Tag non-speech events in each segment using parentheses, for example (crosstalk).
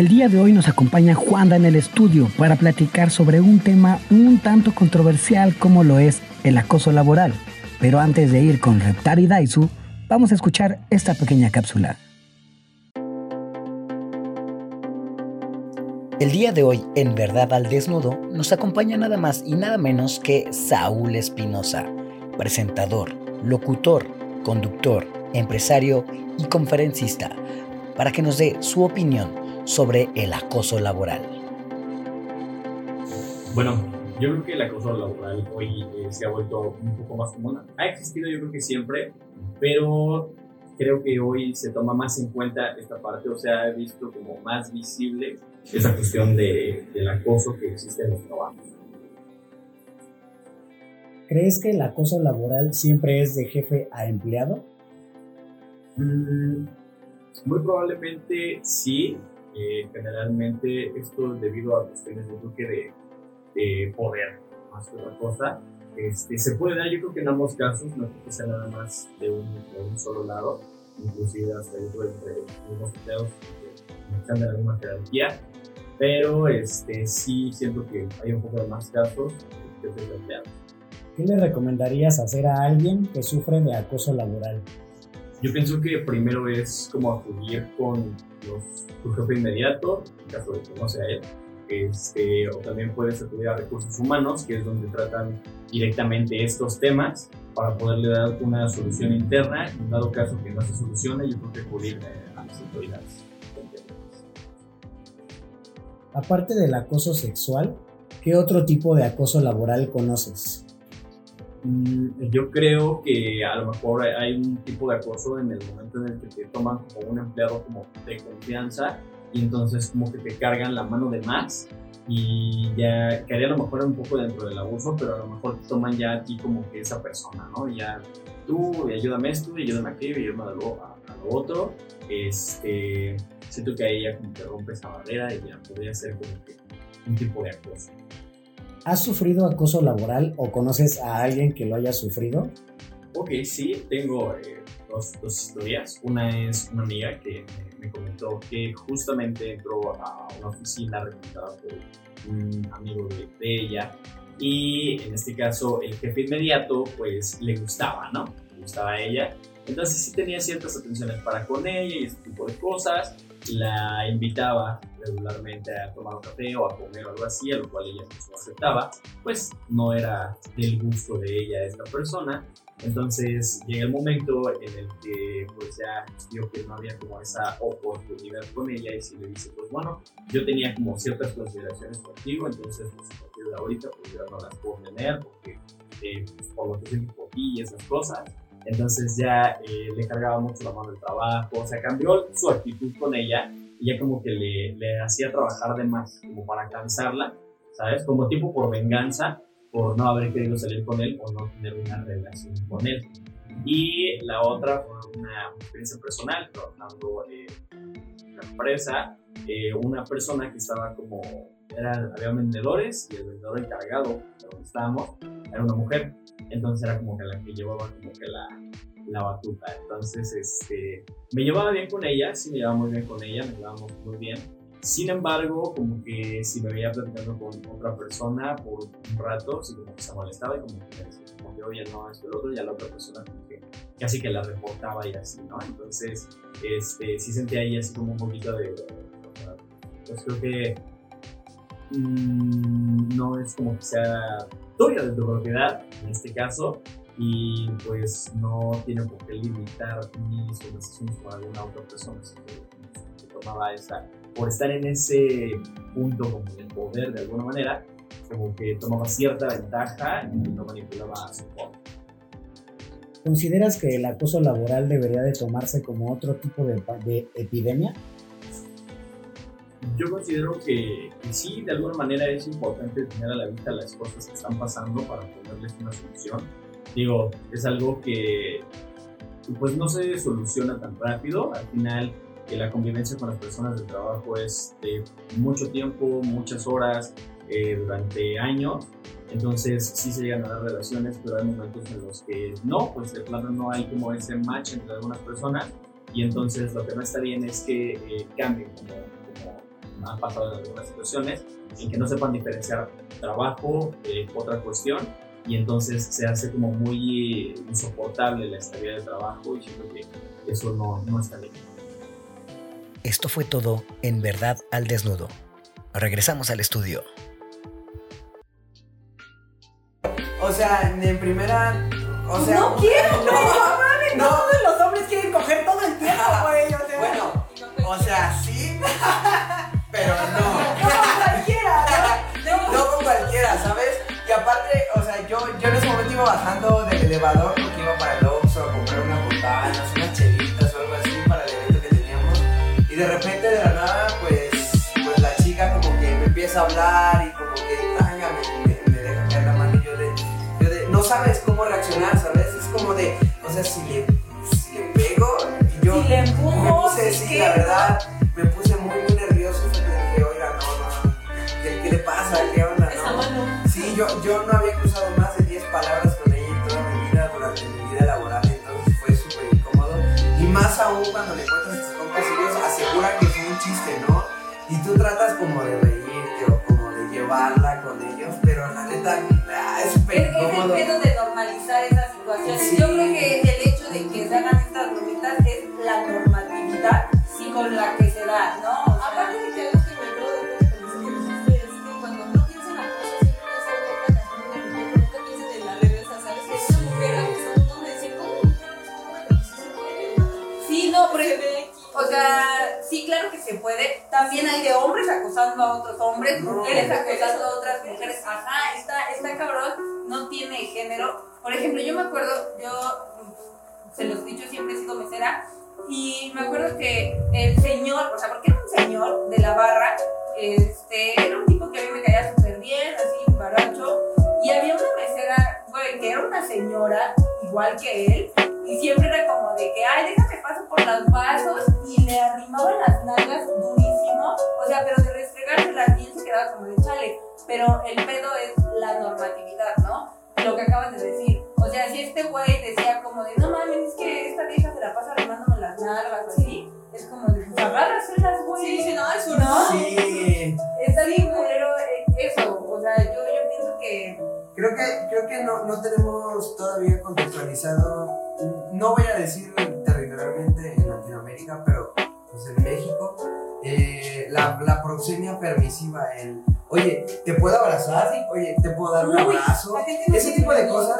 El día de hoy nos acompaña Juanda en el estudio para platicar sobre un tema un tanto controversial como lo es el acoso laboral. Pero antes de ir con Reptar y Daisu, vamos a escuchar esta pequeña cápsula. El día de hoy, en Verdad al Desnudo, nos acompaña nada más y nada menos que Saúl Espinosa, presentador, locutor, conductor, empresario y conferencista, para que nos dé su opinión sobre el acoso laboral. Bueno, yo creo que el acoso laboral hoy eh, se ha vuelto un poco más común. Ha existido yo creo que siempre, pero creo que hoy se toma más en cuenta esta parte, o sea, he visto como más visible esa cuestión de, del acoso que existe en los trabajos. ¿Crees que el acoso laboral siempre es de jefe a empleado? Mm, muy probablemente sí. Eh, generalmente esto es debido a cuestiones yo creo que de, poder, más que otra cosa. Este, se puede dar, yo creo que en ambos casos, no creo que sea nada más de un, de un solo lado, inclusive hasta dentro entre los empleados que de alguna jerarquía, pero este, sí siento que hay un poco de más casos que de empleados. ¿Qué le recomendarías hacer a alguien que sufre de acoso laboral? Yo pienso que primero es como acudir con los, tu jefe inmediato, en caso de que no sea él, este, o también puedes acudir a recursos humanos, que es donde tratan directamente estos temas para poderle dar una solución interna. En dado caso que no se solucione, yo creo que acudir eh, a las autoridades. Aparte del acoso sexual, ¿qué otro tipo de acoso laboral conoces? Mm, yo creo que a lo mejor hay un tipo de acoso en el momento en el que te toman como un empleado como de confianza y entonces como que te cargan la mano de más y ya quedaría a lo mejor un poco dentro del abuso, pero a lo mejor te toman ya a ti como que esa persona, ¿no? Ya tú, ayúdame esto, ayúdame y ayúdame a lo, a, lo otro. Este, siento que ahí ya como que rompe esa barrera y ya podría ser como que un tipo de acoso. ¿Has sufrido acoso laboral o conoces a alguien que lo haya sufrido? Ok, sí, tengo eh, dos, dos, historias. Una es una amiga que me, comentó que justamente entró a una oficina reclutada por un amigo de, de, ella y en este caso el jefe inmediato pues le gustaba, ¿no? Le gustaba a ella. Entonces sí tenía ciertas atenciones para con ella y ese tipo de cosas la invitaba regularmente a tomar un café o a comer o algo así, a lo cual ella no aceptaba, pues no era del gusto de ella esta persona. Entonces llega el momento en el que pues ya vio que no había como esa oportunidad con ella y si le dice pues bueno, yo tenía como ciertas consideraciones contigo, entonces pues a partir de ahorita pues ya no las puedo tener porque eh, pues, por lo que siento por ti y esas cosas entonces ya eh, le cargaba mucho la mano del trabajo, o sea, cambió su actitud con ella y ya como que le, le hacía trabajar de más, como para cansarla, ¿sabes? Como tipo por venganza, por no haber querido salir con él o no tener una relación con él. Y la otra fue una experiencia personal, trabajando en una empresa, eh, una persona que estaba como, era, había vendedores y el vendedor encargado de donde estábamos era una mujer entonces era como que la que llevaba como que la, la batuta. Entonces, este, me llevaba bien con ella, sí me llevaba muy bien con ella, me llevábamos muy bien. Sin embargo, como que si me veía platicando con otra persona por un rato, sí como que se molestaba y como que decía, como que oye, no, esto el otro, y a la otra persona como que casi que la reportaba y así, ¿no? Entonces, este, sí sentía ahí así como un poquito de... Pues creo que mmm, no es como que sea de tu propiedad, en este caso, y pues no tiene por qué limitar mis conversaciones con alguna otra persona, sino que tomaba esa, por estar en ese punto como de poder de alguna manera, como que tomaba cierta ventaja y no manipulaba a su forma. ¿Consideras que el acoso laboral debería de tomarse como otro tipo de, de epidemia? Yo considero que, sí, de alguna manera es importante tener a la vista las cosas que están pasando para ponerles una solución. Digo, es algo que pues no se soluciona tan rápido. Al final, que la convivencia con las personas de trabajo es de mucho tiempo, muchas horas, eh, durante años. Entonces sí se llegan a dar relaciones, pero hay momentos en los que no, pues de plano no hay como ese match entre algunas personas y entonces lo que no está bien es que eh, cambien como han pasado en algunas situaciones en que no sepan diferenciar trabajo de otra cuestión y entonces se hace como muy insoportable la estabilidad de trabajo y siento que eso no, no está bien. Esto fue todo en Verdad al Desnudo. Regresamos al estudio. O sea, en primera. O sea, no quiero, no, no, no. Todos los hombres quieren coger todo el tiempo, güey. O sea, Bueno, o sea, sí, (laughs) pero no. no (laughs) con cualquiera, ¿no? No con cualquiera, ¿sabes? Y aparte, o sea, yo, yo en ese momento iba bajando del elevador porque iba para el Oxxo a comprar unas botanas, unas chelitas o algo así para el evento que teníamos. Y de repente, de la nada, pues, pues la chica como que me empieza a hablar y como que, tanga, me, me, me deja caer la mano y yo de, yo de, no sabes cómo reaccionar, ¿sabes? Es como de, o sea, si le, si le pego, y yo Si le empujo, me puse, si sí, la verdad, me puse yo, yo no había cruzado puede. También hay de hombres acosando a otros hombres, mujeres acosando a otras mujeres. Ajá, está, está cabrón, no tiene género. Por ejemplo, yo me acuerdo, yo se los he dicho, siempre he sido mesera. Y me acuerdo que el señor, o sea, porque era un señor de la barra, este, era un tipo que a mí me caía súper bien, así, baracho. Y había una mesera, güey, que era una señora, igual que él, y siempre era como de que, ay, déjame paso por los vasos, y le arrimaban las nalgas durísimo, o sea, pero de restregárselas él se quedaba como de chale. Pero el pedo es la normatividad, ¿no? Lo que acabas de decir. O sea, si este güey decía como de, no mames, es que esta vieja se la pasa arrimándome las nalgas o así, es como de, pues agárraselas, güey. Sí, sí, no, es su ¿No? Sí, Está bien culero eh, eso, o sea, yo, yo pienso que... creo que, creo que no, no tenemos todavía contextualizado, no voy a decir territorialmente en Latinoamérica, pero pues en México, eh, la, la proxemia permisiva, el, oye, ¿te puedo abrazar? Oye, ¿te puedo dar un Uy, abrazo? Ese tipo de cosas.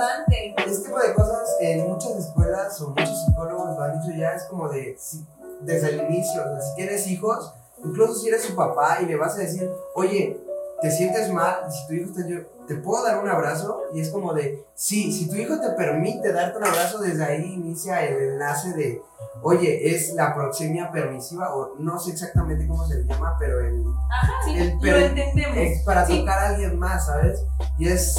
Este tipo de cosas en muchas escuelas o muchos psicólogos lo han dicho ya, es como de, si- desde el inicio, o sea, si tienes hijos, incluso si eres su papá y le vas a decir, oye, te sientes mal, y si tu hijo está ¿te puedo dar un abrazo? Y es como de, sí, si tu hijo te permite darte un abrazo, desde ahí inicia el enlace de, oye, es la proxemia permisiva, o no sé exactamente cómo se le llama, pero el, Ajá, sí, el lo entendemos. es para Sí. tocar a alguien más, ¿sabes? Y es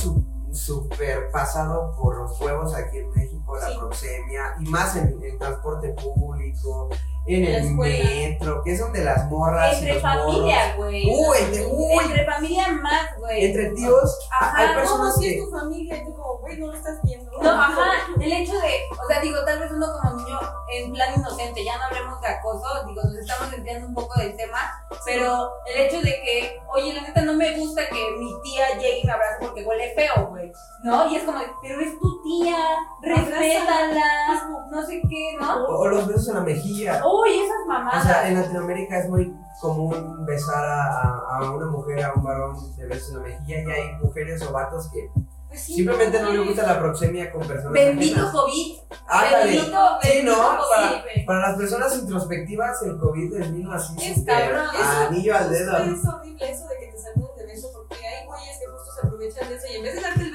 súper pasado por los huevos aquí en México, la Sí. proxemia, y más en el transporte público, en el metro, que es donde las morras y Entre los familia, güey. Uy, de- uy, Entre familia más, güey. entre tíos, Ajá, hay No, personas si es que... tu familia, y tú como, güey, no lo estás viendo. No, ajá, el hecho de, o sea, digo, tal vez uno como niño en plan inocente, ya no hablemos de acoso, digo, nos estamos desviando un poco del tema, pero el hecho de que, oye, la neta no me gusta que mi tía llegue y me abrace porque huele feo, güey, ¿no? Y es como, pero es tu tía, respétala, no sé qué, ¿no? O, o los besos en la mejilla. Uy, esas O mamadas. sea, en Latinoamérica es muy común besar a, a- una mujer, a un varón de besos en la mejilla, y hay mujeres o vatos que Pues sí, simplemente no les gusta la proxemia con personas Bendito ajenas. COVID. Ándale. Bendito, Sí, bendito ¿no? COVID, Para, para las personas introspectivas, el COVID les vino así. Es cabrón, Anillo al dedo. Es horrible eso de que te saluden de beso porque hay güeyes que justo se aprovechan de eso y en vez de darte el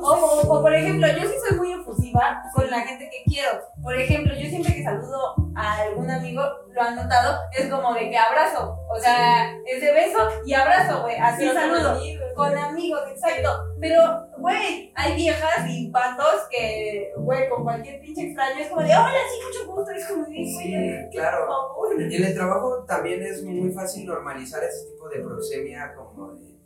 O O, o- por ejemplo, yo sí soy muy efusiva con la gente que quiero. Por ejemplo, yo siempre que saludo a algún amigo, lo han notado, es como de que abrazo. O sea, es de beso y abrazo, güey. Así con saludo. amigos, Con amigos, exacto. Pero, güey, hay viejas y patos que, güey, con cualquier pinche extraño es como de, hola, sí, mucho gusto. Es como de, Sí, claro. por favor. En el trabajo también es muy fácil normalizar ese tipo de proxemia como de...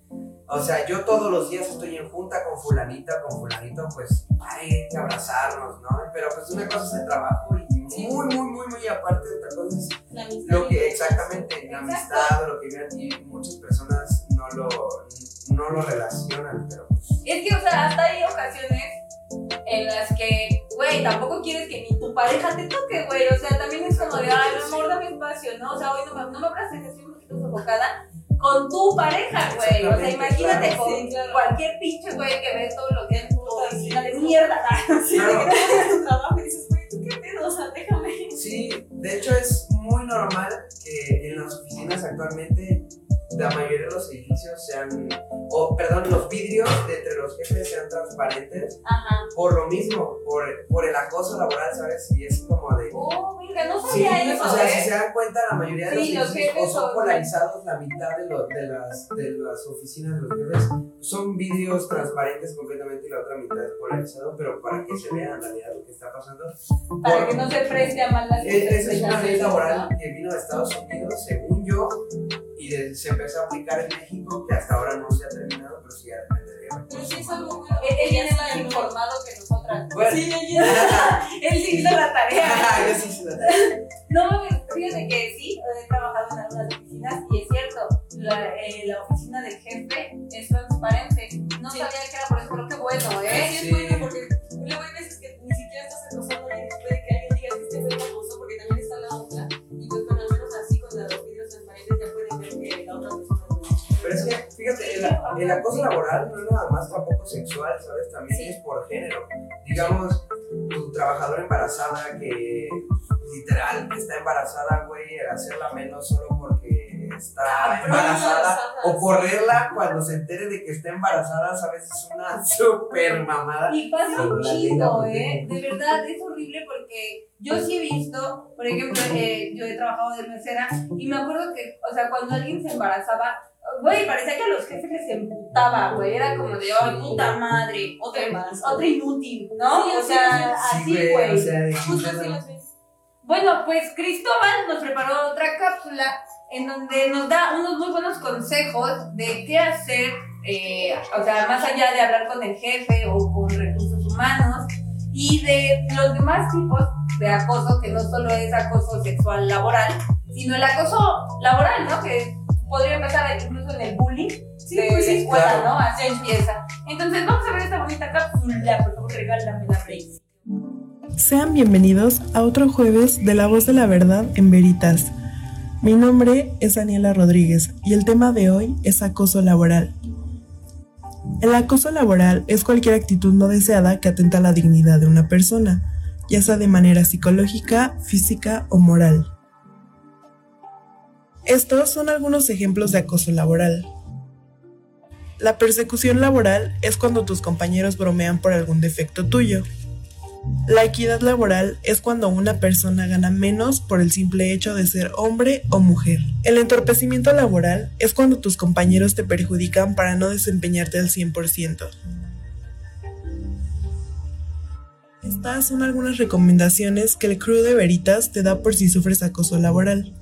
O sea, yo todos los días estoy en junta con fulanita, con fulanito, pues hay que abrazarnos, ¿no? Pero pues una cosa es el trabajo y muy, muy, muy, muy aparte. Otra cosa es La amistad. lo que exactamente, la amistad o lo que vean y muchas personas no lo, no lo relacionan, pero pues, Es que, o sea, hasta hay ocasiones en las que, güey, tampoco quieres que ni tu pareja te toque, güey. O sea, también es como de, ay, mi amor, dame espacio, ¿no? O sea, hoy no me, no me abraces, estoy un poquito sofocada con tu pareja, güey. O sea, imagínate claro. con Sí, claro. cualquier pinche güey que ves todos los días en tu Puta, oficina sí. de mierda. (laughs) Sí, de Claro. que no haces tu trabajo y dices, güey, ¿tú qué pedo? O sea, déjame. Sí, de hecho es muy normal que en las oficinas actualmente la mayoría de los edificios sean, o perdón, los vidrios de entre los jefes sean transparentes Ajá. por lo mismo, por, por el acoso laboral, ¿sabes? Y es como de... Oh, mira, no Sí, sabía eso, o sea, ¿eh? si se dan cuenta, la mayoría de Sí, los los edificios o son son- polarizados, la mitad de, lo- de, las, de las oficinas de los jefes son vidrios transparentes completamente y la otra mitad es polarizado, pero para que se vea en realidad lo que está pasando. Para Por- que no se preste a malas es- Esa es una ley laboral ¿no? que vino de Estados Unidos, según yo, se empezó a aplicar en México, que hasta ahora no se ha terminado, pero sí ya dependería. Pero sí es algo bueno. Él, él informado que nosotras. Bueno, Sí, ya. (laughs) Él sí hizo la tarea. (laughs) yo sí se la No, fíjate que sí, he trabajado en algunas oficinas y es cierto, la, eh, la oficina del jefe es transparente. No Sí. sabía que era por eso, pero qué bueno, ¿eh? Sí, Sí. es bueno porque Pero es que, fíjate, el, el acoso laboral no es nada más tampoco sexual, ¿sabes? También es por género. Digamos, tu trabajadora embarazada que literal está embarazada, güey, el hacerla menos solo porque está Cabrón, embarazada o sí. correrla cuando se entere de que está embarazada, ¿sabes? Es una super mamada. Y pasa un ley ¿eh? De verdad, es horrible porque yo sí he visto, por ejemplo, eh, yo he trabajado de mesera y me acuerdo que, o sea, cuando alguien se embarazaba, güey, parecía que a los jefes les emputaba, güey. Era como de, ay, puta madre, otra otra inútil, ¿no? Sí, o sea, Sí, así, güey, güey. o sea, de Justo así las ves. Bueno, pues Cristóbal nos preparó otra cápsula en donde nos da unos muy buenos consejos de qué hacer, eh, o sea, más allá de hablar con el jefe o con recursos humanos y de los demás tipos de acoso, que no solo es acoso sexual laboral, sino el acoso laboral, ¿no? Que podría empezar incluso en el bullying Sí, de pues sí. escuela, claro. ¿no? Así empieza. Entonces, vamos a ver esta bonita cápsula, por favor, regálame la Rey. Sean bienvenidos a otro jueves de La Voz de la Verdad en Veritas. Mi nombre es Daniela Rodríguez y el tema de hoy es acoso laboral. El acoso laboral es cualquier actitud no deseada que atenta a la dignidad de una persona, ya sea de manera psicológica, física o moral. Estos son algunos ejemplos de acoso laboral. La persecución laboral es cuando tus compañeros bromean por algún defecto tuyo. La equidad laboral es cuando una persona gana menos por el simple hecho de ser hombre o mujer. El entorpecimiento laboral es cuando tus compañeros te perjudican para no desempeñarte al 100%. Estas son algunas recomendaciones que el crew de Veritas te da por si sufres acoso laboral.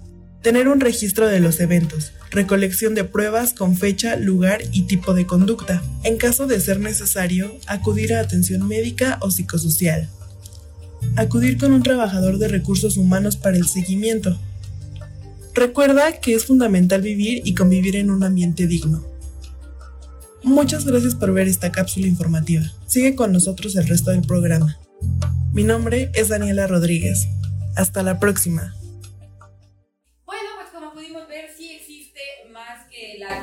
Tener un registro de los eventos, recolección de pruebas con fecha, lugar y tipo de conducta. En caso de ser necesario, acudir a atención médica o psicosocial. Acudir con un trabajador de recursos humanos para el seguimiento. Recuerda que es fundamental vivir y convivir en un ambiente digno. Muchas gracias por ver esta cápsula informativa. Sigue con nosotros el resto del programa. Mi nombre es Daniela Rodríguez. Hasta la próxima.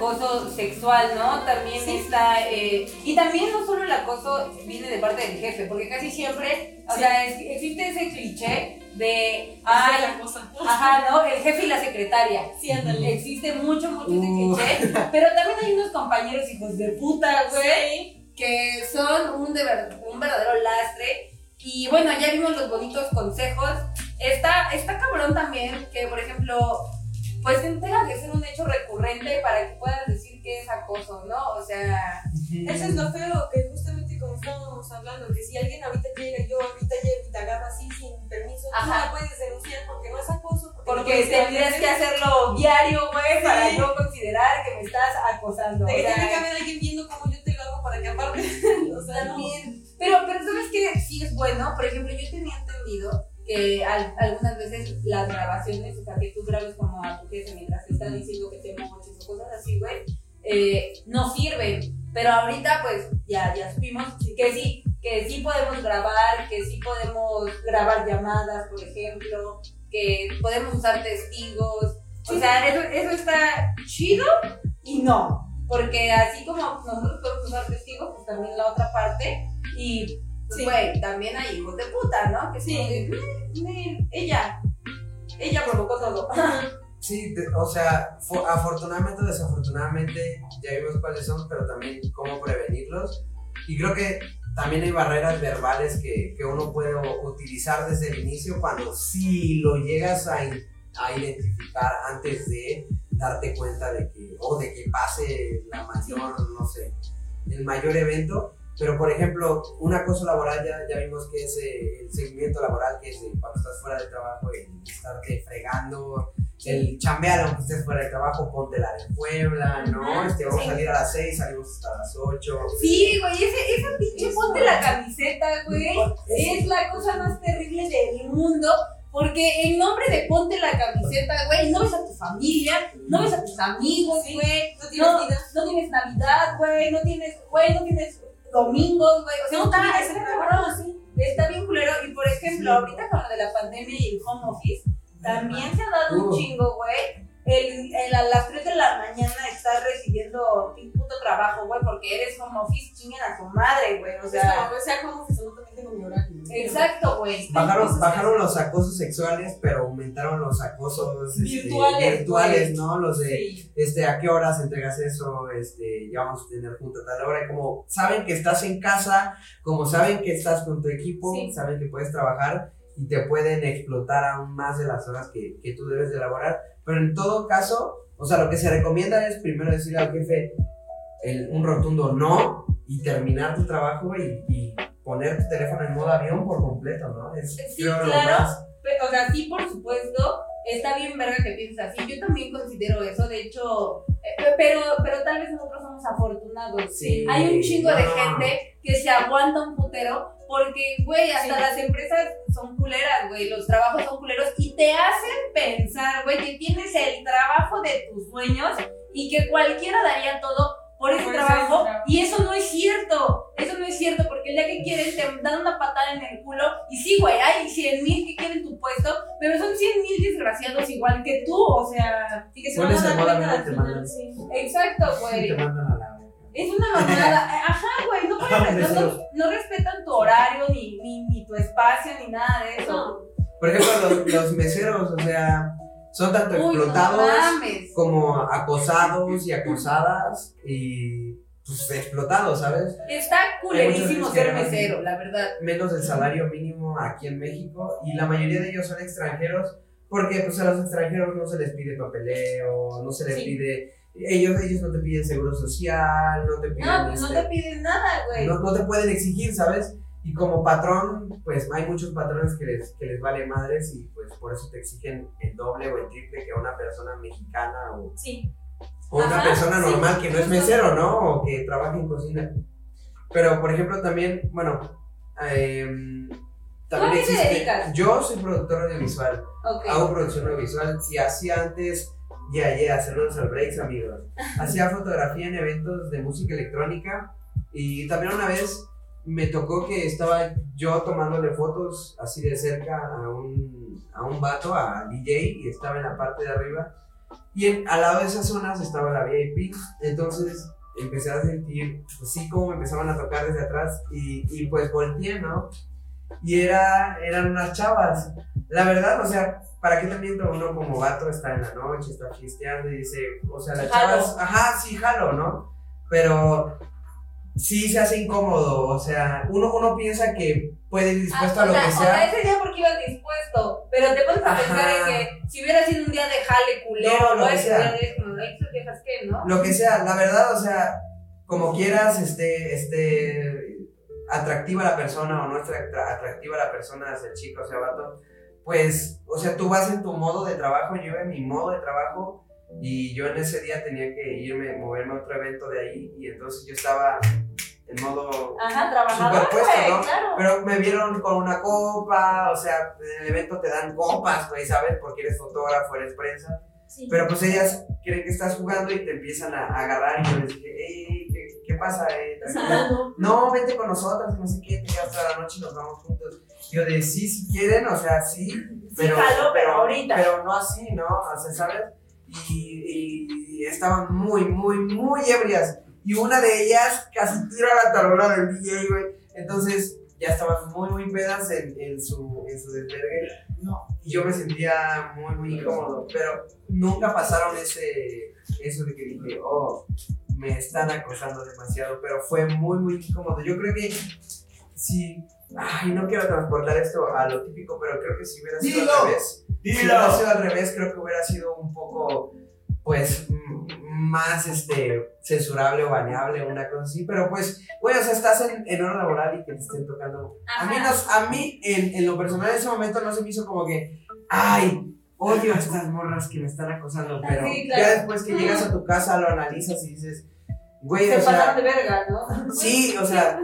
Acoso sexual, ¿no? También está, eh, y también no solo el acoso viene de parte del jefe, porque casi siempre, o Sí. sea, es- existe ese cliché de, Ah, ay, la cosa. ajá, ¿no? El jefe y la secretaria. Sí, ándale. Existe mucho, mucho ese Uh. cliché, (laughs) pero también hay unos compañeros hijos de puta, güey, que son un, de ver- un verdadero lastre. Y bueno, ya vimos los bonitos consejos. Está, está cabrón también que, por ejemplo, pues tenga que ser un hecho recurrente para que puedas decir que es acoso, ¿no? O sea, Eso es lo feo, que justamente como estábamos hablando, que si alguien ahorita llega, yo ahorita llego y te agarro así sin permiso, tú Ajá. no la puedes denunciar porque no es acoso. Porque, no porque puedes tendrías que hacer hacerlo diario, güey, para Sí. no considerar que me estás acosando. De que tiene que haber alguien viendo cómo yo te lo hago para que aparte. (laughs) o sea, no. También. Pero, pero ¿sabes qué? Sí es bueno. Por ejemplo, yo tenía entendido que al- algunas veces las grabaciones, o sea, que tú grabes como a tu jefe mientras te está diciendo que te moches o cosas así, güey, eh, no sirven. Pero ahorita, pues, ya, ya supimos que sí, que sí podemos grabar, que sí podemos grabar llamadas, por ejemplo, que podemos usar testigos. O sea, eso, eso está chido y no. Porque así como nosotros podemos usar testigos, pues también la otra parte. Y, Sí. güey, también hay hijos de puta, ¿no? Que Sí. sí. ella, ella provocó todo. (laughs) Sí, o sea, fo- afortunadamente o desafortunadamente ya vimos cuáles son, pero también cómo prevenirlos. Y creo que también hay barreras verbales que, que uno puede utilizar desde el inicio cuando si lo llegas a, in- a identificar antes de darte cuenta de que, o de que pase la mayor, no sé, el mayor evento. Pero, por ejemplo, un acoso laboral ya, ya vimos que es eh, el seguimiento laboral, que es de cuando estás fuera de trabajo, el estarte fregando, el chambear aunque estés fuera de trabajo, ponte la de Puebla, ¿no? Este, vamos sí. a salir a las 6, salimos hasta las 8. Sí, güey, ese, esa pinche ponte la camiseta, güey. Es la cosa más terrible del mundo. Porque en nombre de ponte la camiseta, güey, no ves a tu familia, no ves a tus amigos, Sí, güey. no tienes no tienes Navidad, güey, no tienes, güey, no tienes domingos, güey. O sea, No está, está cabrón, Está bien culero. Y por ejemplo, ahorita con lo de la pandemia y el home office, también se ha dado un chingo, güey. El, el a las 3 de la mañana estar recibiendo un puto trabajo, güey, porque eres home office, chinguen a tu madre, güey. O sea, o sea, como que solo también tengo mi horario. Exacto, güey. Bajaron, bajaron los acosos sexuales, pero aumentaron los acosos este, Virtuales, virtuales. ¿no? Los de, Sí. este, ¿a qué horas entregas eso? Este, ya vamos a tener junta a tal hora. Y como saben que estás en casa, como saben que estás con tu equipo, Sí. saben que puedes trabajar y te pueden explotar aún más de las horas que, que tú debes de elaborar. Pero en todo caso, o sea, lo que se recomienda es primero decirle al jefe el- un rotundo no y terminar tu trabajo y, y poner tu teléfono en modo avión por completo, ¿no? Es, Sí, claro. más- Pe- O sea, sí, por supuesto, está bien verga que pienses así. Yo también considero eso, de hecho, eh, pero, pero tal vez nosotros somos afortunados. Sí, Hay un chingo de no. gente que se aguanta un putero porque, güey, hasta Sí. las empresas son culeras, güey, los trabajos son culeros y te hacen pensar, güey, que tienes el trabajo de tus sueños y que cualquiera daría todo por ese Por ese trabajo y eso no es cierto, eso no es cierto porque el día que quieren te dan una patada en el culo y sí, güey, hay 100 mil que quieren tu puesto, pero son 100 mil desgraciados igual que tú, o sea, Y que se van a dar cuenta sí. exacto, güey. Es una mamada. (laughs) Ajá, güey, no, pueden respetar- no, no respetan tu horario, ni, ni, ni tu espacio, ni nada de eso. No. Por ejemplo, los, los meseros, o sea, son tanto Uy, no explotados mames. como acosados y acosadas y pues explotados, ¿sabes? Está culerísimo ser mesero, la verdad. Menos del salario mínimo aquí en México y la mayoría de ellos son extranjeros porque pues a los extranjeros no se les pide papeleo, no se les Sí. pide, ellos, ellos no te piden seguro social, no te piden... No, pues no este, te piden nada, güey. no, no te pueden exigir, ¿sabes? Y como patrón, pues hay muchos patrones que les, que les vale madres y pues por eso te exigen el doble o el triple que a una persona mexicana o, Sí. o una persona sí, normal que no es mesero, ¿no? O que trabaja en cocina. Pero, por ejemplo, también, bueno, em, también a qué te existe... dedicas? Yo soy productor audiovisual, Ok. hago producción audiovisual y hacía antes... Ya, ya, saludos al breaks, amigos. (laughs) Hacía fotografía en eventos de música electrónica y también una vez me tocó que estaba yo tomándole fotos así de cerca a un, a un vato, a DJ, y estaba en la parte de arriba. Y en- al lado de esas zonas estaba la VIP. Entonces empecé a sentir, pues sí, como me empezaban a tocar desde atrás y, y pues volteé, ¿no? Y era, eran unas chavas. La verdad, o sea, ¿para qué te miento? Uno como vato está en la noche, está fiesteando y dice, o sea, las Jalo. chavas, ajá, sí, jalo, ¿no? Pero sí se hace incómodo, o sea, uno, uno piensa que puede ir dispuesto Ah, a lo o sea, que o sea, sea. ese día porque ibas dispuesto, pero te pones a Ajá. pensar en que si hubiera sido un día de jale culero, No, lo que sea. ¿no? Lo que sea, la verdad, o sea, como quieras, este, este, atractiva la persona o no atractiva la persona, sea chico o sea vato, pues, o sea, tú vas en tu modo de trabajo, yo en mi modo de trabajo, y yo en ese día tenía que irme, moverme a otro evento de ahí, y entonces yo estaba en modo Ajá, trabajador, Superpuesto, güey, ¿no? claro. Pero me vieron con una copa, o sea, en el evento te dan copas, güey, ¿sabes? Porque eres fotógrafo, eres prensa. Sí. Pero pues ellas creen que estás jugando y te empiezan a, a agarrar y yo les dije, hey, ¿qué, qué pasa? Eh? No, vente con nosotras, no sé qué, te quedas toda la noche y nos vamos juntos. Yo de sí, si quieren, o sea, sí, pero, jalo, pero ahorita. pero no así, ¿no? O sea, ¿sabes? Y, y estaban muy, muy, muy ebrias. Y una de ellas casi tira la tarola del DJ, güey. Entonces ya estaban muy, muy pedas en, en su, en su desvergue. Y yo me sentía muy, muy incómodo. Pero nunca pasaron ese, eso de que dije, oh, me están acosando demasiado. Pero fue muy, muy incómodo. Yo creo que si. Ay, no quiero transportar esto a lo típico, pero creo que si hubiera sido Dilo. al revés. Si hubiera sido al revés, creo que hubiera sido un poco, pues, m- más este, censurable o baneable, una cosa así. Pero pues, güey, o sea, estás en, en hora laboral y que te estén tocando. A mí, Ajá. nos- a mí en, en lo personal, en ese momento no se me hizo como que, ay, odio a estas morras que me están acosando. Pero Sí, claro. ya después que llegas a tu casa, lo analizas y dices, güey, Se o sea, de verga, ¿no? (laughs) sí, o sea,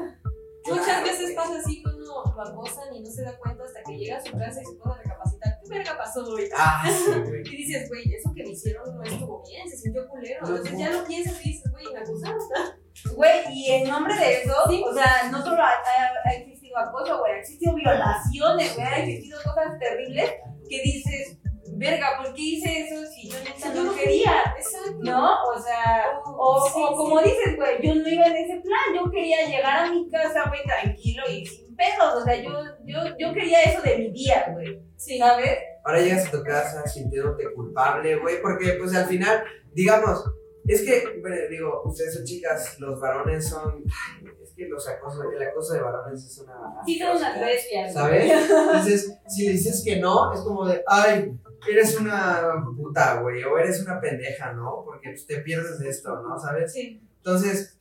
Muchas veces pasa así que uno lo acosan y no se da cuenta hasta que llega a su casa y se pone recapacitar. ¿Qué verga pasó hoy? ah, sí, (laughs) güey. Y dices, güey, eso que me hicieron no estuvo bien, se sintió culero. Entonces ya lo piensas y dices, güey, me acusaron. (laughs) Güey, y en nombre de eso, o sea, no solo ha, ha- ha existido acoso, güey, ha existido violaciones, güey, ha existido cosas terribles que dices, verga, ¿por qué hice eso si yo neta Yo no quería? Exacto. ¿No? O sea, o, Sí, o sí. como dices, güey, yo no iba en ese plan, yo quería llegar a mi casa, güey, tranquilo y sin pedos, o sea, yo, yo, yo quería eso de mi día, güey, Sí. ¿sabes? Ahora llegas a tu casa sintiéndote culpable, güey, porque pues al final, digamos, es que, bueno, digo, ustedes son chicas, los varones son, es que los acosos, el acoso de varones es una... Sí son unas bestias, ¿Sabes? (laughs) Entonces, si le dices que no, es como de, ay, eres una puta, güey, o eres una pendeja, ¿no? Porque pues, te pierdes de esto, ¿no? ¿Sabes? Sí. Entonces,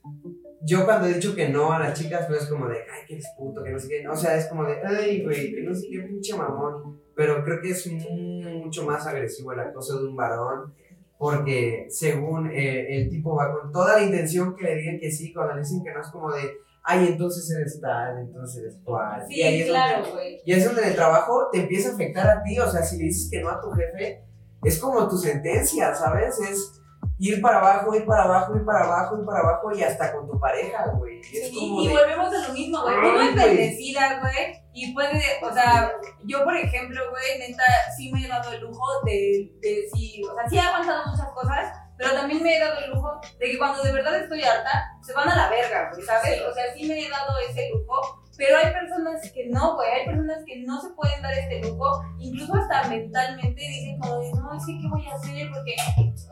yo cuando he dicho que no a las chicas, pues es como de, ay, que eres puto, que no sé qué. O sea, es como de, ay, güey, que no sé qué pinche mamón. Pero creo que es mucho más agresivo el acoso de un varón. Porque según eh, el tipo va con toda la intención que le digan que sí, cuando le dicen que no es como de, ay, entonces eres tal, entonces eres cual. y ahí Sí, claro, güey. y es donde el trabajo te empieza a afectar a ti. O sea, si le dices que no a tu jefe, es como tu sentencia, ¿sabes? Es ir para abajo, ir para abajo, ir para abajo, ir para abajo y hasta con tu pareja, güey. Sí, y de- volvemos a lo mismo, güey. Uno es güey. bendecida, güey. Y puede, o sea, yo por ejemplo, güey, neta, sí me he dado el lujo de, de sí, o sea, sí he aguantado muchas cosas, pero también me he dado el lujo de que cuando de verdad estoy harta, se van a la verga, güey, ¿sabes? O sea, sí me he dado ese lujo, pero hay personas que no, güey, hay personas que no se pueden dar este lujo, incluso hasta mentalmente dicen como de, no, es que qué voy a hacer, porque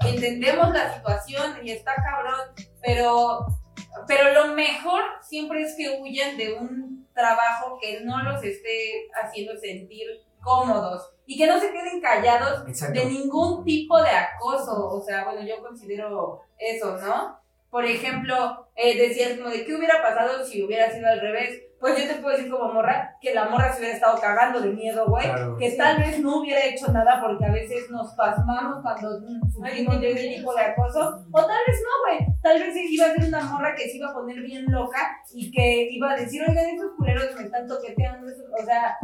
entendemos la situación y está cabrón, pero pero lo mejor siempre es que huyan de un trabajo que no los esté haciendo sentir cómodos y que no se queden callados Exacto. de ningún tipo de acoso. O sea, bueno, yo considero eso, ¿no? Por ejemplo, eh, decías como de qué hubiera pasado si hubiera sido al revés. Pues yo te puedo decir como morra que la morra se hubiera estado cagando de miedo, güey. Claro. Que tal vez no hubiera hecho nada porque a veces nos pasmamos cuando sufrimos de ese tipo de acoso. O tal vez no, güey. Tal vez iba a ser una morra que se iba a poner bien loca y que iba a decir, oigan, esos culeros me están toqueteando. esos-". O sea,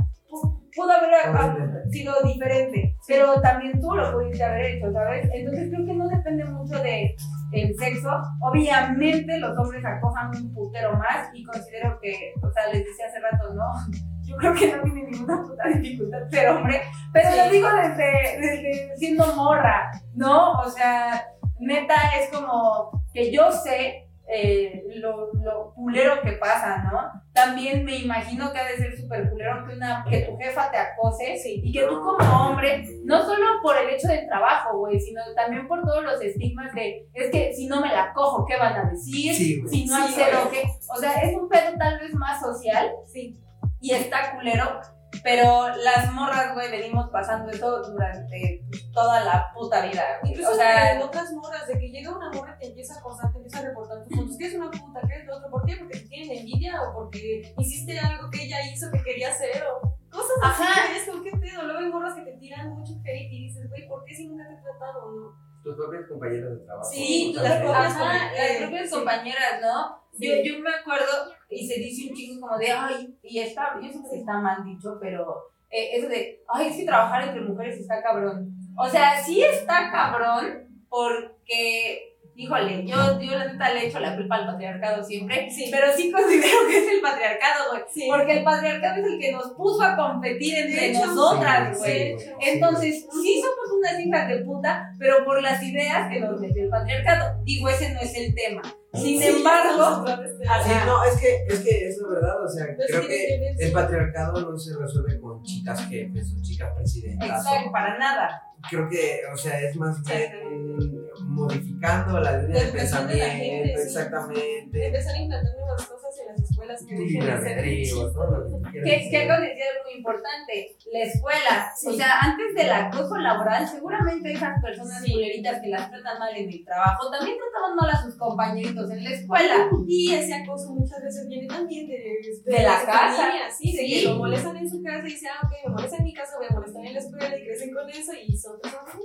pudo haber sido diferente. Pero también tú lo pudiste haber hecho, ¿sabes? Entonces creo que no depende mucho de el sexo. Obviamente los hombres acosan un putero más y considero que, o sea, les decía hace rato, ¿no? (laughs) Yo creo que no tiene ninguna puta dificultad ser hombre, pero lo digo desde, desde siendo morra, ¿no? O sea, neta es como que yo sé eh, lo, lo culero que pasa, ¿no? También me imagino que ha de ser súper culero que, una, que tu jefa te acose y que tú como hombre, no solo por el hecho del trabajo, güey, sino también por todos los estigmas de, es que si no me la cojo, ¿qué van a decir? Sí, si no Sí, accedo, ¿qué? O sea, es un pedo tal vez más social, sí, y está culero, pero las morras, güey, venimos pasando eso durante toda la puta vida, güey. Incluso O sea, otras morras, de que llega una morra y te empieza a acosar, te empieza a reportar tus fotos. ¿Qué es una puta? ¿Qué es lo otro? ¿Por qué? Porque te tienen envidia o porque hiciste algo que ella hizo que quería hacer o cosas así. Ajá. Es como, ¿qué pedo? Luego hay morras que te tiran mucho hate y dices, güey, ¿por qué si nunca te he tratado? No? Tus propios compañeros de trabajo. Sí, sea, propias las propias sí. compañeras, ¿no? Yo, Sí. yo me acuerdo y se dice un chingo como de, ay, y está, yo sé que está mal dicho, pero eh, eso de, ay, es que trabajar entre mujeres está cabrón. O sea, sí está cabrón porque, híjole, yo, yo la neta le echo la culpa al patriarcado siempre, Sí. pero sí considero que es el patriarcado, güey. Sí. Porque el patriarcado es el que nos puso a competir entre hecho, nosotras, güey. sí. Entonces, sí somos unas hijas de puta, pero por las ideas que nos metió el patriarcado. Digo, ese no es el tema. Sin Sí, embargo, estamos otra vez de- Ajá. Sí, no, es que, es que es la verdad, o sea, creo que el patriarcado no se resuelve con chicas jefes o chicas presidentas. exacto, para nada. creo que, o sea, es más bien modificando la línea La de educación de la pensamiento, gente, sí. exactamente. Empezar a implantar nuevas cosas en las escuelas que dejen Libre de ser albedrío, todo lo que quieras Que, que algo decía muy importante, la escuela. Sí. O sea, antes del acoso laboral, seguramente esas personas Sí. culeritas que las tratan mal en el trabajo, también trataban mal a sus compañeritos en la escuela. Y ese acoso muchas veces viene también de, De la su casa. familia, sí, de Sí. que lo molestan en su casa y dicen, ah, ok, me molestan en mi casa, voy a molestar en la escuela y crecen con eso y son personas.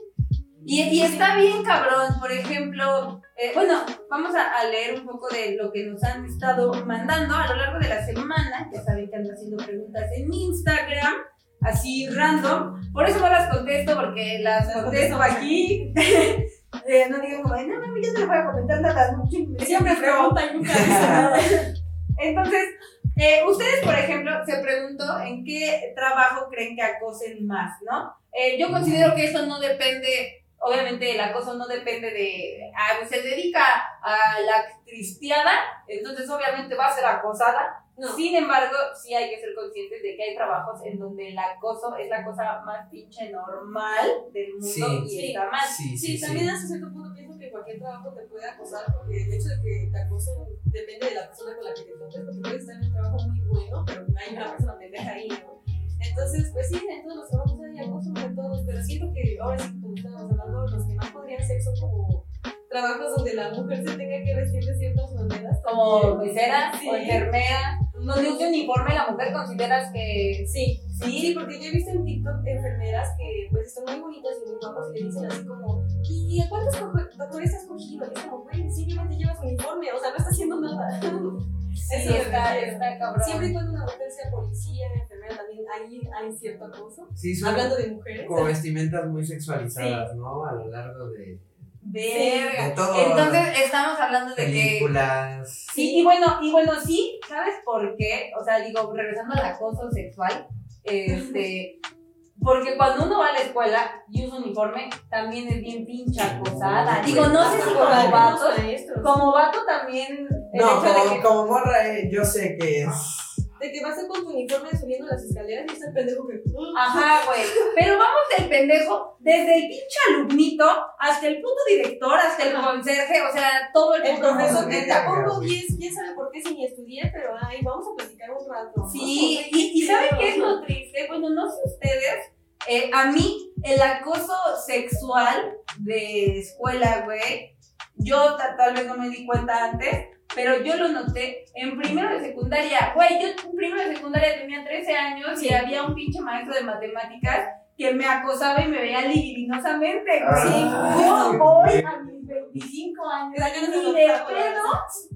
Y, y está bien, cabrón. Por ejemplo, eh, bueno, vamos a, a leer un poco de lo que nos han estado mandando a lo largo de la semana. Ya saben que ando haciendo preguntas en Instagram, así random. Por eso no las contesto, porque las Las contesto aquí. (laughs) Eh, no digan como, no, no, yo no le voy a comentar nada. no, Siempre pregunta y nunca (laughs) nada. Entonces, eh, ustedes, por ejemplo, se preguntó en qué trabajo creen que acosen más, ¿no? Eh, yo considero que eso no depende, obviamente el acoso no depende de, ah, pues se dedica a la cristiada, entonces obviamente va a ser acosada. No. Sin embargo, sí hay que ser conscientes de que hay trabajos en donde el acoso es la cosa más pinche normal del mundo Sí. y Sí. está mal. Sí, Sí, sí, también sí. hasta cierto punto pienso que cualquier trabajo te puede acosar, porque el hecho de que te acosen depende de la persona con la que te encuentres, porque puedes estar en un trabajo muy bueno, pero hay una persona pendeja ahí, ¿no? Entonces, pues sí, en todos los trabajos hay acoso de todos, pero siento que ahora sí, como estábamos hablando, los que más podrían ser son como trabajos donde la mujer se tenga que vestir de ciertas maneras. Como mesera Sí. o enfermera, donde use uniforme la mujer consideras que Sí, sí, Sí, porque yo he visto en TikTok enfermeras que pues están muy bonitas y muy guapas y le dicen así como, ¿y a cuántos doctores has cogido? Y es como, güey, simplemente llevas uniforme, o sea, no está haciendo nada. Sí, Eso está, cabrón. Siempre y cuando una mujer sea policía, enfermera, ahí hay cierto acoso. Sí, son Hablando de mujeres. como vestimentas muy sexualizadas, ¿no? A lo largo de, Verga. de todo. Entonces estamos hablando de que películas. sí, y bueno, y bueno, sí, ¿sabes por qué? O sea, digo, regresando al acoso sexual, este (laughs) porque cuando uno va a la escuela y usa uniforme, también es bien pinche acosada. Digo, no sé si como vato, como vato también el No, hecho de como, que como morra, eh, yo sé que es. De que vas con tu uniforme subiendo las escaleras y está el pendejo que. Ajá, güey. Pero vamos del pendejo, desde el pinche alumnito hasta el puto director, hasta el conserje, o sea, todo el, El puto profesor que te pongo güey. 10, quién sabe por qué si ni estudié, pero ay, vamos a platicar un rato. Sí, y, y ¿saben qué es lo triste? Bueno, no sé ustedes, eh, a mí el acoso sexual de escuela, güey, yo ta- tal vez no me di cuenta antes, pero yo lo noté en primero de secundaria. Güey, yo en primero de secundaria tenía 13 años y había un pinche maestro de matemáticas que me acosaba y me veía libidinosamente, güey. Ah, yo voy a mis 25 años, ni de pedo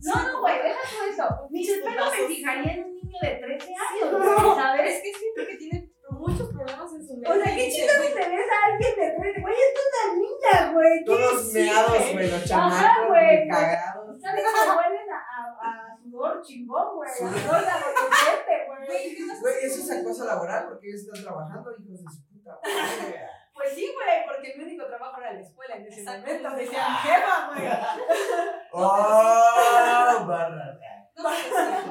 no, no, güey, deja todo eso. Ni de pedo me fijaría en un niño de 13 años, güey, Es ¿sabes? que siento que tiene muchos problemas en su mente. O sea, qué chido que te ves a alguien de 13, güey, esto es una niña, güey. ¿qué Todos meados, güey, los chamacos, Ajá, güey. güey, cagados. ¿Sabes que huelen a, a, a sudor chingón, güey? A sudor de adolescente, güey. Güey, eso es acoso laboral porque ellos están trabajando, hijos de su puta. Pues sí, güey, porque el único trabajo era la escuela en ese momento. Decía mi jefa, güey. (laughs) ¡Oh! Barra.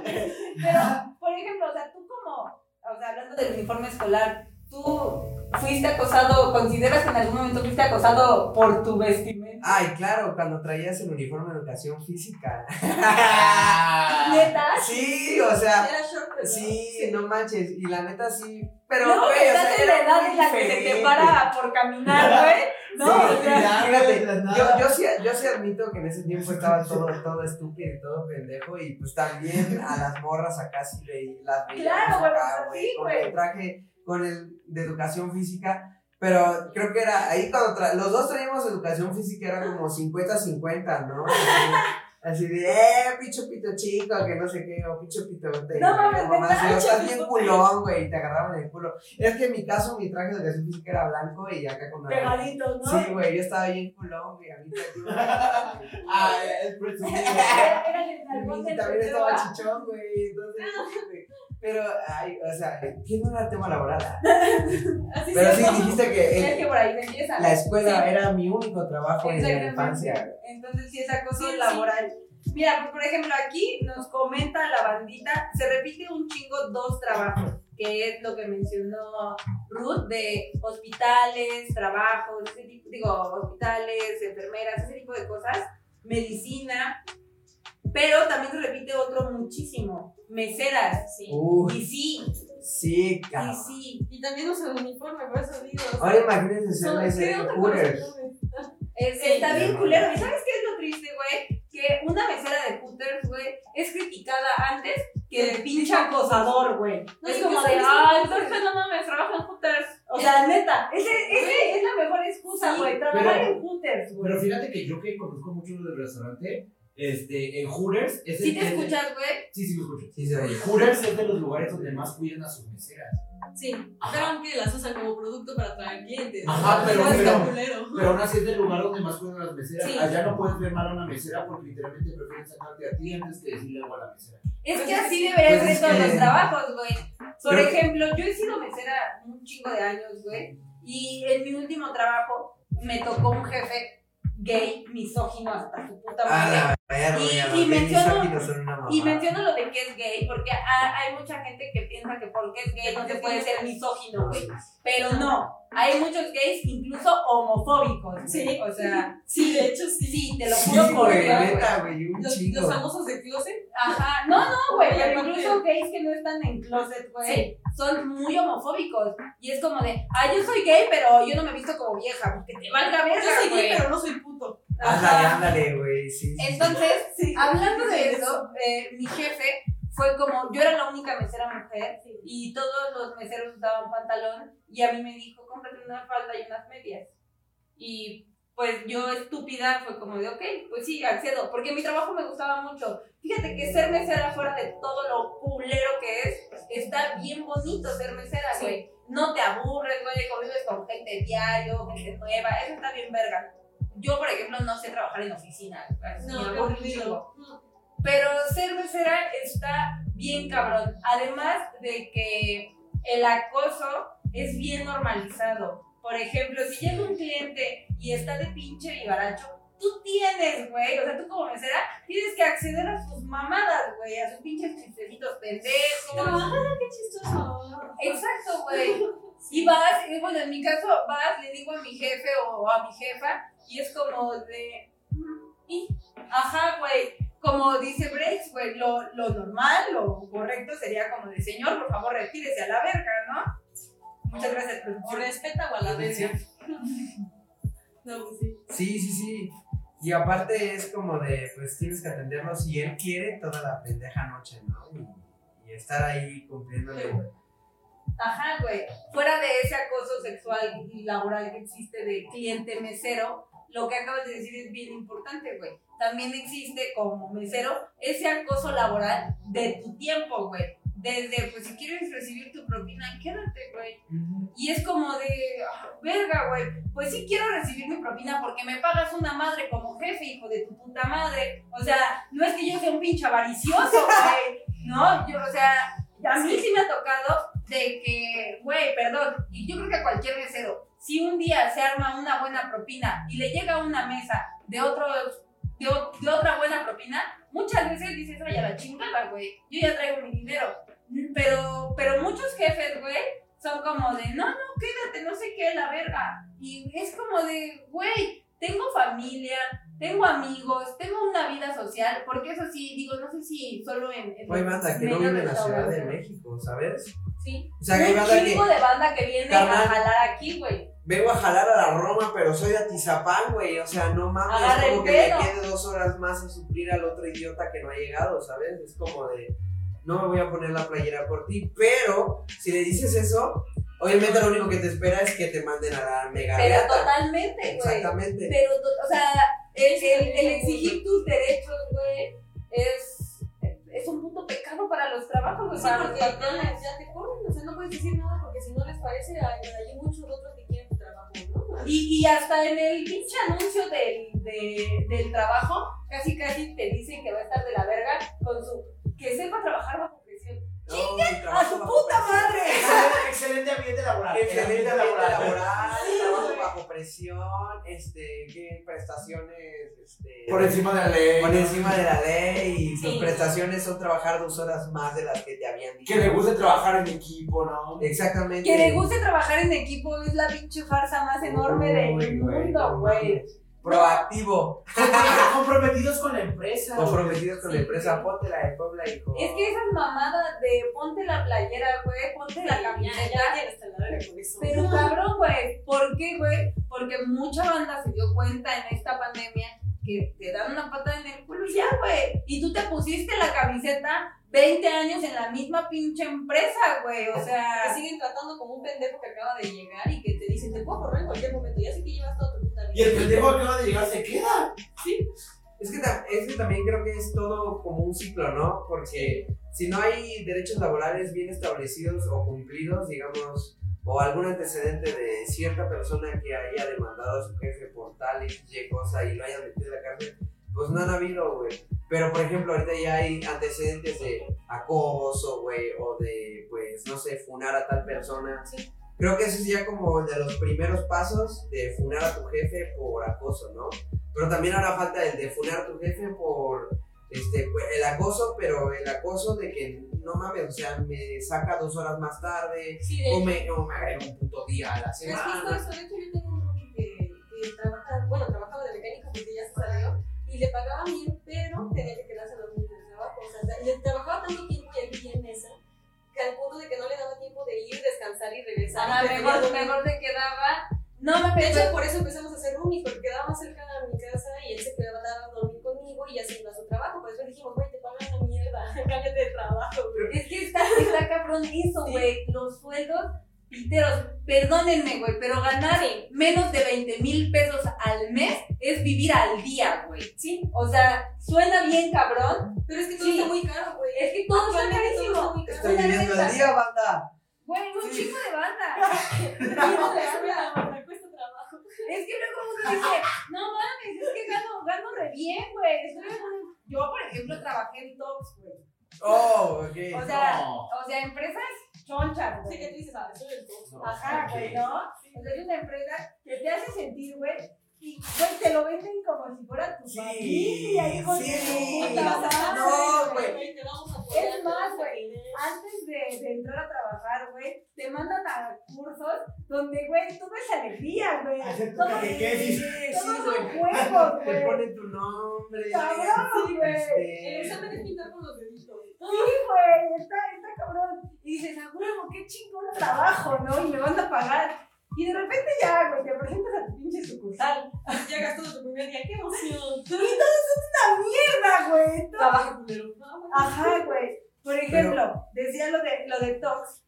Pero, por ejemplo, o sea, tú como, o sea, hablando del uniforme escolar, tú fuiste acosado, ¿consideras que en algún momento fuiste acosado por tu vestimenta? Ay, claro, cuando traías el uniforme de educación física. (laughs) ¿Neta? Sí, o sea, Era short, pero sí, no manches. Y la neta sí. Pero, Luego güey, o sea, la edad en la que se te para por caminar, güey. (laughs) No, fíjate, yo, yo, sí, yo sí admito que en ese tiempo (laughs) estaba todo, todo estúpido y todo pendejo y pues también a las morras acá sí veí- las veíamos Claro, güey, acá, pues, sí, con güey. el traje, con el de educación física, pero creo que era ahí cuando los dos traíamos educación física era como 50-50, ¿no? (laughs) Así de, eh, picho pito chico, que no sé qué, o picho pito te No mames, mamá, neta, sí, o estás bien culón, güey, y te agarraban el culo. Es que en mi caso, mi traje de educación física era blanco y acá con la. Pegadito, ¿no? Sí, güey, yo estaba bien culón, güey, a mí también. (laughs) Ah, es presumido. (laughs) Y también estaba chichón, güey, entonces, güey. Pero, ay, o sea, ¿qué no era tema laboral? (laughs) Así Pero se sí, dijiste que Es que por ahí me empieza. la escuela Sí. era mi único trabajo en la infancia. Entonces, sí es acoso Sí, sí. laboral. Mira, pues, por ejemplo, aquí nos comenta la bandita, se repite un chingo dos trabajos, que es lo que mencionó Ruth, de hospitales, trabajos, ese tipo- digo, hospitales, enfermeras, ese tipo de cosas, medicina, pero también se repite otro muchísimo, meseras, sí. Uy, Y sí, sí, y cabrón. sí. Y también usan uniforme, por eso digo. o sea, Ahora imagínense ser son- ese ¿qué onda con los Hooters. uniformes? Es- Sí. está bien No, culero. no. ¿Y sabes qué es lo triste, güey? Que una mesera de Hooters, güey, es criticada antes que el pinche acosador, güey. No, es y como de, ah, entonces no mames, trabajo en Hooters. O sea, neta, ese, ese es la mejor excusa, Sí, güey. Trabajar pero- en Hooters, güey. Pero fíjate que yo que conozco mucho del restaurante, este, en Hooters es el Si te es el- escuchas, güey. Sí, sí, lo escucho. Sí, oye. Hooters es de los lugares donde más cuidan a sus meseras. Sí, pero aunque las usan como producto para atraer clientes. Ajá, pero- pero-. Pero aún así es del lugar donde más cuidan a las meseras. Sí. Allá no puedes ver mal a una mesera porque literalmente prefieren sacarte a ti antes que decirle algo a la mesera. Es Pues que así pues ser es todos que- los trabajos, güey. Por Pero- ejemplo, yo he sido mesera un chingo de años, güey. Y en mi último trabajo me tocó un jefe gay, misógino hasta su puta madre. Y- y los menciono- misóginos son una Y mamada. menciono lo de que es gay, porque ha- hay mucha gente que piensa que porque es gay no se puede ser misógino, güey. Pero no, hay muchos gays incluso homofóbicos. Sí. O sea, Sí, de hecho sí. sí, te lo Sí, juro por güey, Dios, Los, chingo. los famosos de closet. Ajá, no, no, güey, incluso gays que no están en closet, güey, Sí. son muy homofóbicos. Y es como de, ah, yo soy gay, pero yo no me he visto como vieja, porque te valga verga, Yo soy gay, pero no soy puto. Ándale, ándale, güey, sí. sí, sí. Entonces, (laughs) Sí. hablando de Sí, eso, eh, mi jefe fue como, yo era la única mesera mujer y todos los meseros usaban pantalón y a mí me dijo, cómprate una falda y unas medias. Y pues yo estúpida fue como de, ok, pues sí, accedo, porque mi trabajo me gustaba mucho. Fíjate que ser mesera fuera de todo lo culero que es, está bien bonito ser mesera, güey. No te aburres, güey, convives con gente diario, gente nueva, eso está bien verga. Yo, por ejemplo, no sé trabajar en oficina. No, aburrido. chingo. Pero ser mesera está bien cabrón. Además de que el acoso es bien normalizado. Por ejemplo, si llega un cliente y está de pinche vivaracho, tú tienes, güey, o sea, tú como mesera, tienes que acceder a sus mamadas, güey, a sus pinches chistecitos pendejos. Como, "Ajá, qué chistoso. Exacto, güey. Y vas, y bueno, en mi caso, vas, le digo a mi jefe o a mi jefa, y es como de. "Mm, ¿Y? Ajá, güey. Como dice Breaks, güey, lo, lo normal, lo correcto sería como de, señor, por favor, retírese a la verga, ¿no? Muchas gracias, O respeta o a la verga. (laughs) No, pues sí. Sí, sí, sí. Y aparte es como de, pues tienes que atenderlo si él quiere toda la pendeja noche, ¿no? Y, y estar ahí cumpliéndole. Ajá, güey. Fuera de ese acoso sexual y laboral que existe de cliente mesero, lo que acabas de decir es bien importante, güey. También existe como mesero ese acoso laboral de tu tiempo, güey. Desde, pues si quieres recibir tu propina, quédate, güey. Y es como de, ah, verga, güey. Pues sí quiero recibir mi propina porque me pagas una madre como jefe, hijo de tu puta madre. O sea, no es que yo sea un pinche avaricioso, (laughs) güey. No, yo, o sea, a mí sí me ha tocado de que, güey, perdón, y yo creo que a cualquier mesero, si un día se arma una buena propina y le llega a una mesa de otro, de, de otra buena propina, muchas veces dices, ay, a la chingada, güey, yo ya traigo mi dinero. Pero, pero muchos jefes, güey, son como de, no, no, quédate, no sé qué, la verga. Y es como de, güey, tengo familia, tengo amigos, tengo una vida social, porque eso sí, digo, no sé si solo en... en banda que no vive en la Ciudad de. México, ¿sabes? Sí. O sea, que hay un banda que chingo de banda que viene Carnal. a jalar aquí, güey. vengo a jalar a la Roma, pero soy de Atizapán, güey. O sea, no mames, Agarra como el que me quede dos horas más a suplir al otro idiota que no ha llegado, ¿sabes? Es como de, no me voy a poner la playera por ti, pero si le dices eso, obviamente lo único que te espera es que te manden a la mega Pero reata. totalmente, güey. Exactamente. Pero, o sea, el, el, el exigir tus derechos, güey, es, es un puto pecado para los trabajos, güey, Sí, para los patrones. ya te o sea, no puedes decir nada porque si no les parece, hay, hay muchos otros que quieren tu trabajo, ¿no? Y, y hasta en el pinche anuncio del, de- del trabajo, casi casi te dicen que va a estar de la verga con su. que sepa trabajar bajo presión. ¡A su puta madre! Excelente, excelente ambiente laboral. Excelente El ambiente laboral. laboral, Sí, trabajo bajo presión, este, ¿qué prestaciones, este, Por encima de la ley. por encima de la ley y sus prestaciones son trabajar dos horas más de las que te habían dicho. Que le guste trabajar en equipo, ¿no? Exactamente. Que le guste trabajar en equipo es la pinche farsa más enorme del Uy, güey, mundo, güey. Proactivo, Comprometidos con la empresa. comprometidos con la Sí. empresa, ponte la de Puebla, hijo. Es que esas mamadas de ponte la playera, güey, ponte la eso. Pero cabrón, güey, ¿por qué, güey? Porque mucha banda se dio cuenta en esta pandemia que te dan una patada en el culo y ya, güey. Y tú te pusiste la camiseta 20 años en la misma pinche empresa, güey. O Te sea, siguen tratando como un pendejo que acaba de llegar y que te dicen, te puedo correr en cualquier momento, ya sé que llevas toda tu puta vida. Y el pendejo acaba de llegar, se queda. Es que, es que también creo que es todo como un ciclo, ¿no? Porque si no hay derechos laborales bien establecidos o cumplidos, digamos, o algún antecedente de cierta persona que haya demandado a su jefe por tal y cosa y lo haya metido en la cárcel, pues no han habido, güey. Pero, por ejemplo, ahorita ya hay antecedentes de acoso, güey, o de, pues, no sé, funar a tal persona. Sí. Creo que eso es ya como de los primeros pasos de funar a tu jefe por acoso, ¿no? Pero también ahora falta el de funar a tu jefe por este, pues, el acoso, pero el acoso de que no mames, o sea, me saca dos horas más tarde, Sí, de o me, o me agrega un puto día a la es semana. eso, de hecho yo tengo un roomie que, que trabaja, bueno, trabajaba de mecánico porque ya se salió y le pagaban bien, pero tenía que quedarse a dormir en el trabajo, o sea, le trabajaba tanto tiempo y aquí en mesa que al punto de que no le daba tiempo de ir, descansar y regresar. y mejor, mejor te quedaba. No me De hecho, por eso empezamos a hacer roomies, porque quedaba más cerca de mi casa y él se quedaba a dormir conmigo y así iba a su trabajo. Por eso dijimos, güey, te pagan la mierda, (laughs) cámbiate de trabajo, güey. Es que está, está cabrón eso, güey. Los sueldos piteros. Perdónenme, güey, pero ganar menos de 20 mil pesos al mes es vivir al día, güey. Sí, O sea, suena bien cabrón. pero es que todo Sí. está muy caro, güey. Es que todo está Actualmente todo está carísimo. muy caro. Estoy viviendo el día, banda. Güey, un Sí. chico de banda. Mira, la escuela, me cuesta trabajo. Es que luego uno dice, no mames, es que gano, gano re bien, güey. (laughs) Yo, por ejemplo, trabajé en Tops, güey. Oh, ok. O sea, No. o sea, empresas chonchas, Sí, güey. que tú dices, ah, soy el top. Ajá, güey, ¿no? O sea, es una empresa que te hace sentir, güey, y güey, te lo venden como si fuera tu Sí, familia, hijo de sí. madre, No, güey. Es más, güey, antes de, de entrar a trabajar, güey, te mandan a cursos donde, güey, todo es alegría, güey. Todo, catequesis. todos Sí, son güey. juegos, Te güey. ponen tu nombre. Cabrón, güey. El examen es pintar con los deditos. Sí, güey, está, está cabrón. Y dices, a huevo, qué chingón trabajo, ¿no? Y me van a pagar. Y de repente ya, güey, te presentas a tu pinche sucursal. Llegas todo tu primer día, qué emoción. ¡Una mierda, güey! Todo- Trabajo culero. No, bueno. Ajá, güey. Por ejemplo, decía lo de, lo de Tox.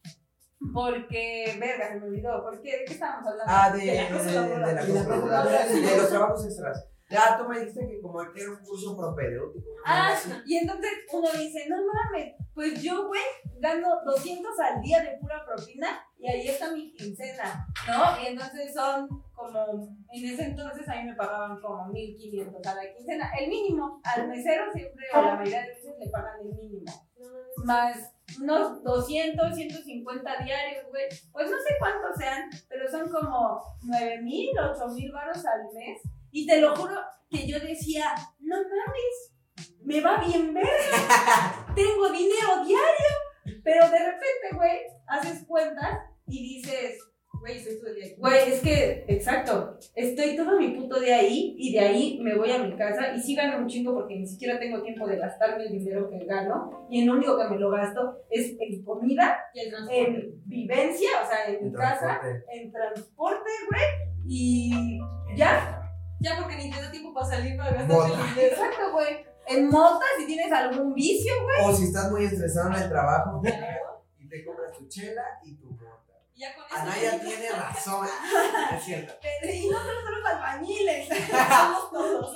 Porque, verga, se me olvidó. ¿Por qué? ¿De qué estábamos hablando? Ah, de, De la cosa de, la Y la de los trabajos extras. Ya, tú me dijiste que como que era un curso propedéutico. Ah, y entonces uno dice, no mames, pues yo, güey, gano 200 al día de pura propina y ahí está mi quincena, ¿no? Y entonces son como, en ese entonces a mí me pagaban como 1500 a la quincena, el mínimo, al mesero siempre, o la mayoría de veces le pagan el mínimo, más unos 200, 150 diarios, güey, pues no sé cuántos sean, pero son como 9 mil, 8 mil baros al mes, y te lo juro que yo decía, no mames, me va bien verga, (laughs) tengo dinero diario, pero de repente, güey, haces cuentas y dices, Güey, soy todo el día. güey, es que, exacto, estoy todo mi puto día ahí y de ahí me voy a mi casa y sí gano un chingo porque ni siquiera tengo tiempo de gastarme el dinero que gano y en lo único que me lo gasto es en comida, Y el en vivencia, o sea, en mi El casa, en transporte, güey, y ya, Ya porque ni te da tiempo para salir para gastarte Mota. el dinero. exacto, güey. En motas, si tienes algún vicio, güey. O si estás muy estresado en el trabajo y te compras tu chela y tu mota. Y ya con eso. Anaya tiene razón. Es cierto. Pero, y no solo son los albañiles. Somos todos.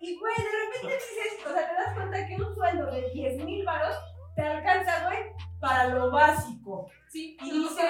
Y, güey, de repente dices, o sea, te das cuenta que un sueldo de 10 mil varos te alcanza, güey, para lo básico. Sí, Y no dices.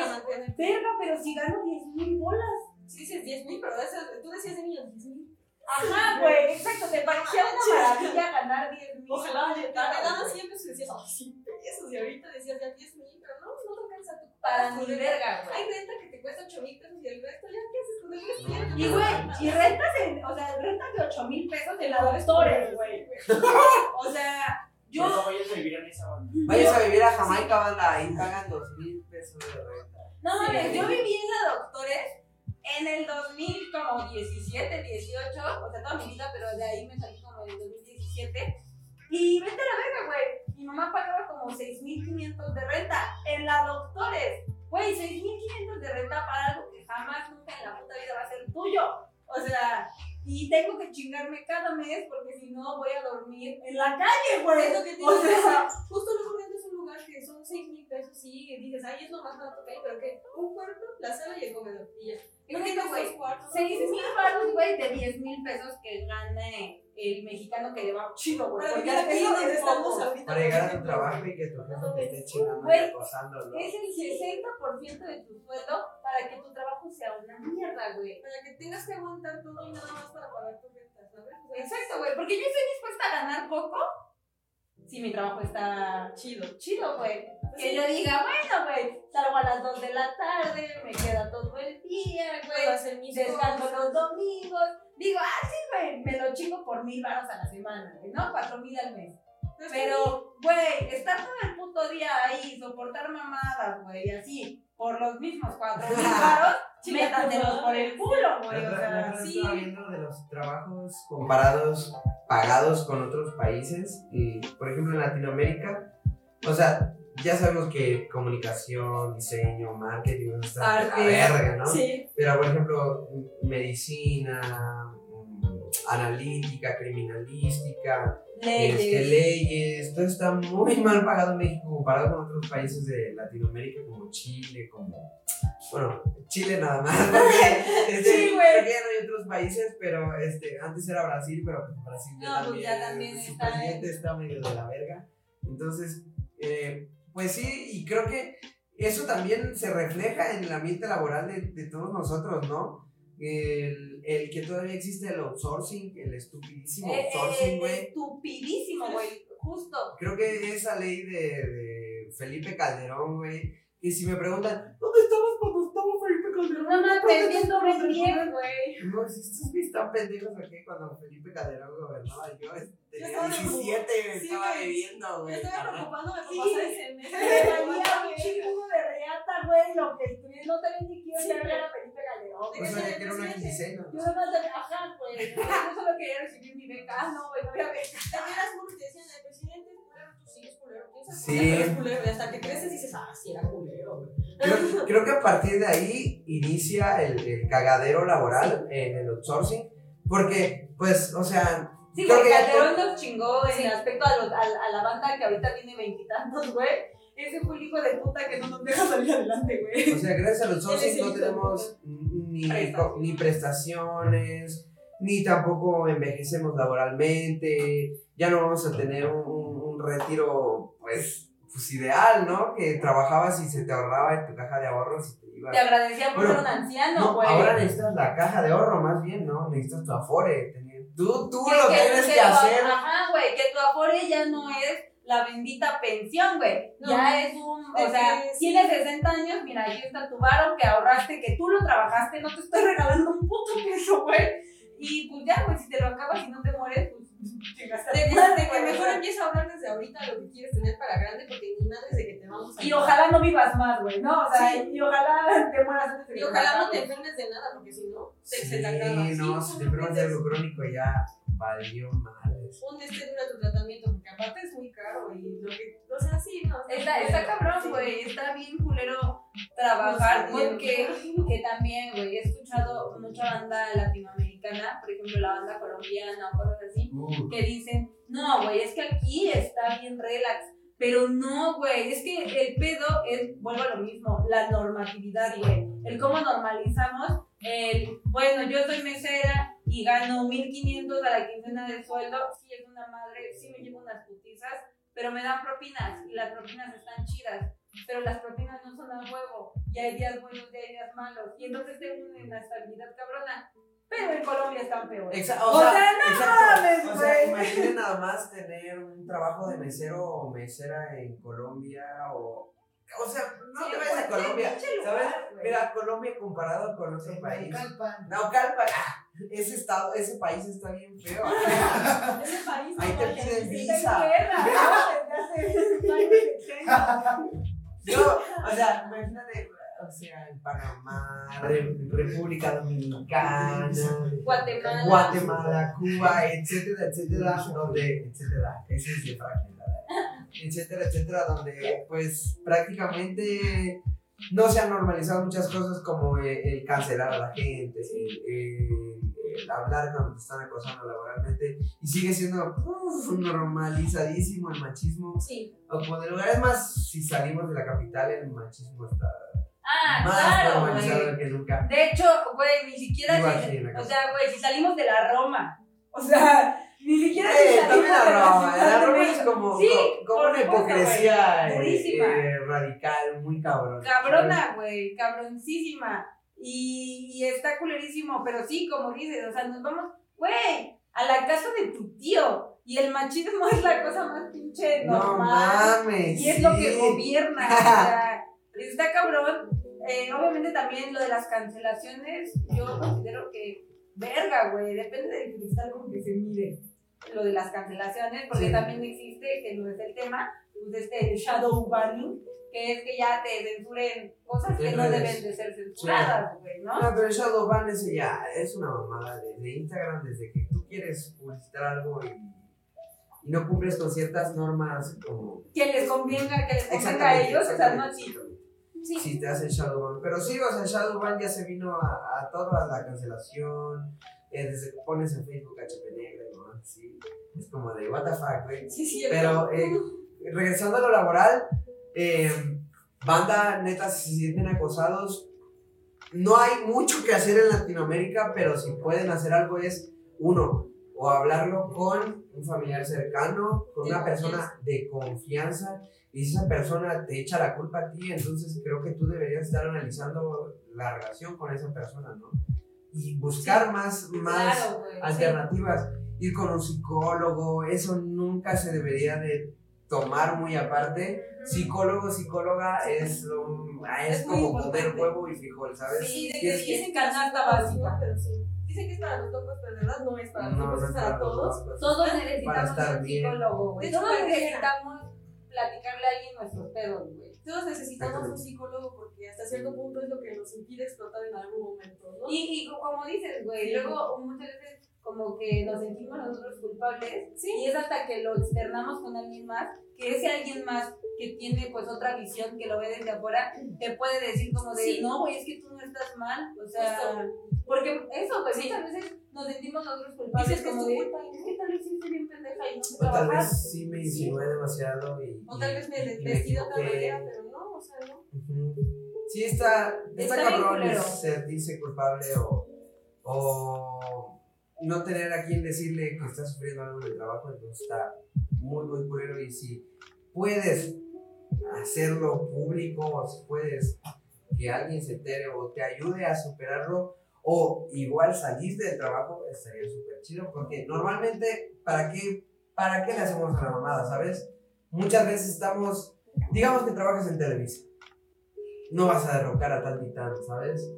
Verga, pero si gano 10 mil bolas. Sí, dices 10 mil, pero tú decías de niños 10 mil. Ajá, güey, exacto, te parecía una maravilla ganar 10 mil. Ojalá, güey. 100 pesos y decías, ay, 100 pesos. Y ahorita decías ya 10 mil, pero no, no te alcanza tu Para tu ni verga, güey. Hay renta que te cuesta 8 mil pesos y el resto ya, ¿qué haces con el resto? Y, güey, y rentas, en, o sea, rentas de 8 mil pesos en la doctores, güey. (laughs) O sea, yo, No vayas a vivir en esa banda. Vayas a vivir a Jamaica, banda. Ahí pagan dos mil pesos de renta. no mames, yo viví en la doctores en el 2017, 18, o sea, toda mi vida, pero de ahí me salí como en el 2017. Y vete a la verga, güey. Mi mamá pagaba como 6.500 de renta en la doctores. Güey, 6.500 de renta para algo que jamás, nunca en la puta vida va a ser tuyo. O sea, y tengo que chingarme cada mes porque si no voy a dormir en la calle, güey. Es lo que te O sea, justo luego rentas un lugar que son 6 mil pesos, sí, y dices, ay, es lo más barato que hay, pero ¿qué? Un cuarto, la sala y el comedor, y ya. Es ¿Por que qué no, no güey, seis cuartos? 6 mil baros, güey, de 10 mil pesos que gane el mexicano que lleva chido, güey. Para porque aquí eso donde es estamos poco. ahorita. Para llegar a tu trabajo y que tu jefe te esté chingando y acosando. Es el 60% de tu sueldo para que tu trabajo sea una mierda, güey. Para que tengas que aguantar todo y nada más para pagar tus rentas, ¿sabes? O sea, Exacto, güey, porque yo estoy dispuesta a ganar poco si mi trabajo está Chido. chido, güey. Que yo diga, bueno, güey, salgo a las 2 de la tarde, me queda todo el día, güey. Descanso los domingos. Digo, ah, sí, güey, me lo chingo por mil baros a la semana, ¿no? Cuatro mil al mes. Pero, güey, estar todo el puto día ahí, soportar mamadas, güey, y así, por los mismos cuatro mil (laughs) baros, métatelos por el culo, güey, o sea, sí. estaba viendo de los trabajos comparados, pagados con otros países. Y, por ejemplo, en Latinoamérica, o sea, ya sabemos que comunicación, diseño, marketing, está la verga, ¿no? Sí. Pero, por ejemplo, medicina, analítica, criminalística, este, leyes, todo está muy mal pagado en México comparado con otros países de Latinoamérica como Chile, como, bueno, Chile nada más, porque, (laughs) este, Sí, güey. hay otros países, pero este, antes era Brasil, pero pues Brasil ya No, pues también, ya también su está en- presidente está medio de la verga, entonces, eh, pues sí, y creo que eso también se refleja en el ambiente laboral de, de todos nosotros, ¿no? El, el que todavía existe el outsourcing, el estupidísimo Eh, outsourcing, güey. estupidísimo, güey, justo. Creo que esa ley de, de Felipe Calderón, güey, que si me preguntan, ¿dónde estabas cuando estaba Felipe Calderón? No ¿Dónde viendo estabas, Ben 10, hermano?" güey. No, si estos güeyes están pendejos aquí cuando Felipe Calderón gobernaba, yo este, tenía estaba 17 y Sí, estaba güey. bebiendo, Yo güey. estaba preocupándome por pasar ese mes. (laughs) Me valía un chingo de reata, güey, lo que estuviera, no sabía ni quién Sí, era. Felipe Calderón. O sea, que era una quincena. Yo nada más de ajá, güey. (laughs) Yo solo quería recibir mi beca. Ah, no, güey, no había beca. También las mujeres te decían, el presidente sí eres culero. Piensas Sí. que eres culero. Y hasta que creces dices, ah, sí era culero. Creo, creo que a partir de ahí inicia el, el cagadero laboral en el outsourcing, porque, pues, o sea, Sí, Creo güey, que- Calderón nos chingó en Sí. respecto a, los, a, a la banda que ahorita tiene veintitantos, güey. Ese fue el hijo de puta que no nos deja salir adelante, güey. O sea, gracias outsourcing es el no tenemos ni, Prestaciones. ni prestaciones, ni tampoco envejecemos laboralmente, ya no vamos a tener un retiro, pues, pues ideal, ¿no? Que trabajabas y se te ahorraba en tu caja de ahorros y te ibas. Te agradecía por Bueno, ser un anciano, No, güey. ahora necesitas la caja de ahorro más bien, ¿no? Necesitas tu afore. tener- Tú, tú Que- lo que- tienes que hacer. Ajá, güey, que tu afore ya no es la bendita pensión, güey. No. Ya es un, o sea, tienes 60 años, mira, aquí está tu varo que ahorraste, que tú lo trabajaste, no te estoy (laughs) regalando un puto peso, güey. Y pues ya, güey, si te lo acabas y no te mueres, pues chingaste a De, madre, que mejor empieza a hablar desde ahorita lo que quieres tener para grande, porque ni madres de que te vamos a. Y ojalá no vivas más, güey, ¿no? O sea, Sí. y ojalá te mueras antes de Y ojalá no te enfermes de nada, porque si no, te, Sí, se te acaba. no, Sí, si te enfermas de algo crónico ya valió madres. Un este dura tu tratamiento, porque aparte es muy caro y lo que. O sea, sí, no. Está, está cabrón, Sí. güey. Está bien culero trabajar Pues, porque que también, güey, he escuchado mucha banda latinoamericana, por ejemplo, la banda colombiana o cosas así, Uh, que dicen, no, güey, es que aquí está bien relax. Pero no, güey, es que el pedo es, vuelvo a lo mismo, la normatividad, güey. El cómo normalizamos el, bueno, yo soy mesera y gano 1500 a la quincena de sueldo, sí es una madre, sí me llevo unas putizas, pero me dan propinas y las propinas están chidas. Pero las propinas no son a huevo, y hay días buenos y hay días malos, y entonces tengo una inestabilidad cabrona. Pero en Colombia están peores. Exa- O sea, no exacto. mames, O sea, güey. imaginen nada más tener un trabajo de mesero o mesera en Colombia o. O sea, no Sí, te vayas a Colombia, ¿sabes? Mira, Colombia comparado con otro país. Naucalpan. Naucalpan, ah, ese estado, ese país está bien feo. (laughs) Ese país Ahí te piden visa. No, (laughs) (laughs) o sea, imagínate, o sea, en Panamá, Re- República Dominicana, Guatemala. Guatemala, Cuba, etcétera, etcétera, donde, etcétera, ese es de fragmentada, etcétera, etcétera, donde pues prácticamente no se han normalizado muchas cosas como el, el cancelar a la gente, el, el- el hablar cuando te están acosando laboralmente, y sigue siendo uf, normalizadísimo el machismo. Sí. O como de lugares más, si salimos de la capital, el machismo está Ah, más claro, que nunca. De hecho, güey, ni siquiera si- o sea, güey, si salimos de la Roma, o sea, ni siquiera si Eh, salimos también la de la Roma, Ciudad la de Roma es como, Sí, co- como una hipocresía eh, eh, radical, muy cabrón. Cabrona, güey, cabroncísima. Y, y está culerísimo, pero sí, como dices, o sea, nos vamos, güey, a la casa de tu tío. Y el machismo es la cosa más pinche No normal. mames. y es lo que gobierna. o (laughs) sea, está cabrón. Eh, obviamente también lo de las cancelaciones, yo considero que, verga, güey, depende del cristal con que se mire lo de las cancelaciones, porque Sí. también existe, que no es el tema, pues este shadow banning, que es que ya te censuren cosas que no deben de ser censuradas, güey, ¿no? No, pero el Shadowban ese ya es una mamada desde Instagram, desde que tú quieres publicitar algo y, y no cumples con ciertas normas como... Que les convenga, que les convenga a ellos, o sea, no así. Sí. si te hacen Shadowban. Pero sí, o sea, Shadowban ya se vino a, a toda la cancelación, eh, desde que pones en Facebook HP. Sí, es como de, what the fuck, güey. Sí, sí. Pero eh, regresando a lo laboral, eh, banda, neta, si se sienten acosados, no hay mucho que hacer en Latinoamérica, pero si pueden hacer algo es, uno, o hablarlo con un familiar cercano, con una persona de confianza, y si esa persona te echa la culpa a ti, entonces creo que tú deberías estar analizando la relación con esa persona, ¿no? Y buscar más, más Claro, güey. sí. Ir con un psicólogo, eso nunca se debería de tomar muy aparte. Psicólogo, psicóloga es, lo- es, como comer huevo y frijol, ¿sabes? Sí, de que dicen que canasta es para los básica. pero sí. Dicen que es para los locos, pero de verdad no es para los No, locos, no es para todos. locos. Todos Para necesitamos estar un bien. psicólogo, güey. De Todos necesitamos platicarle a alguien nuestros pedos, güey. Todos necesitamos un psicólogo porque hasta cierto punto es lo que nos impide explotar en algún momento, ¿no? Y, y como dices, güey, Sí. luego muchas veces como que nos sentimos nosotros culpables Sí. y es hasta que lo externamos con alguien más, que ese alguien más que tiene pues otra visión, que lo ve desde afuera, te puede decir como de, Sí. no, güey, es que tú no estás mal, o sea, Justo. porque eso, güey, Sí. muchas veces nos sentimos nosotros culpables Dices que es como tu de, culpa. es que tal vez bien pendeja y no sé O tal vez sí me insinué demasiado y. O tal vez me vestí de otra manera, pero no, o sea, no. Ujú. Sí, está, está, Está cabrón culero. sentirse culpable o, o no tener a quien decirle que está sufriendo algo en el trabajo, entonces está muy, muy culero. Y si puedes hacerlo público o si puedes que alguien se entere o te ayude a superarlo o igual salir del trabajo, estaría súper chido porque normalmente, ¿para qué, ¿para qué le hacemos a la mamada, sabes? Muchas veces estamos, digamos que trabajas en Televisa no vas a derrocar a tal titán, ¿sabes?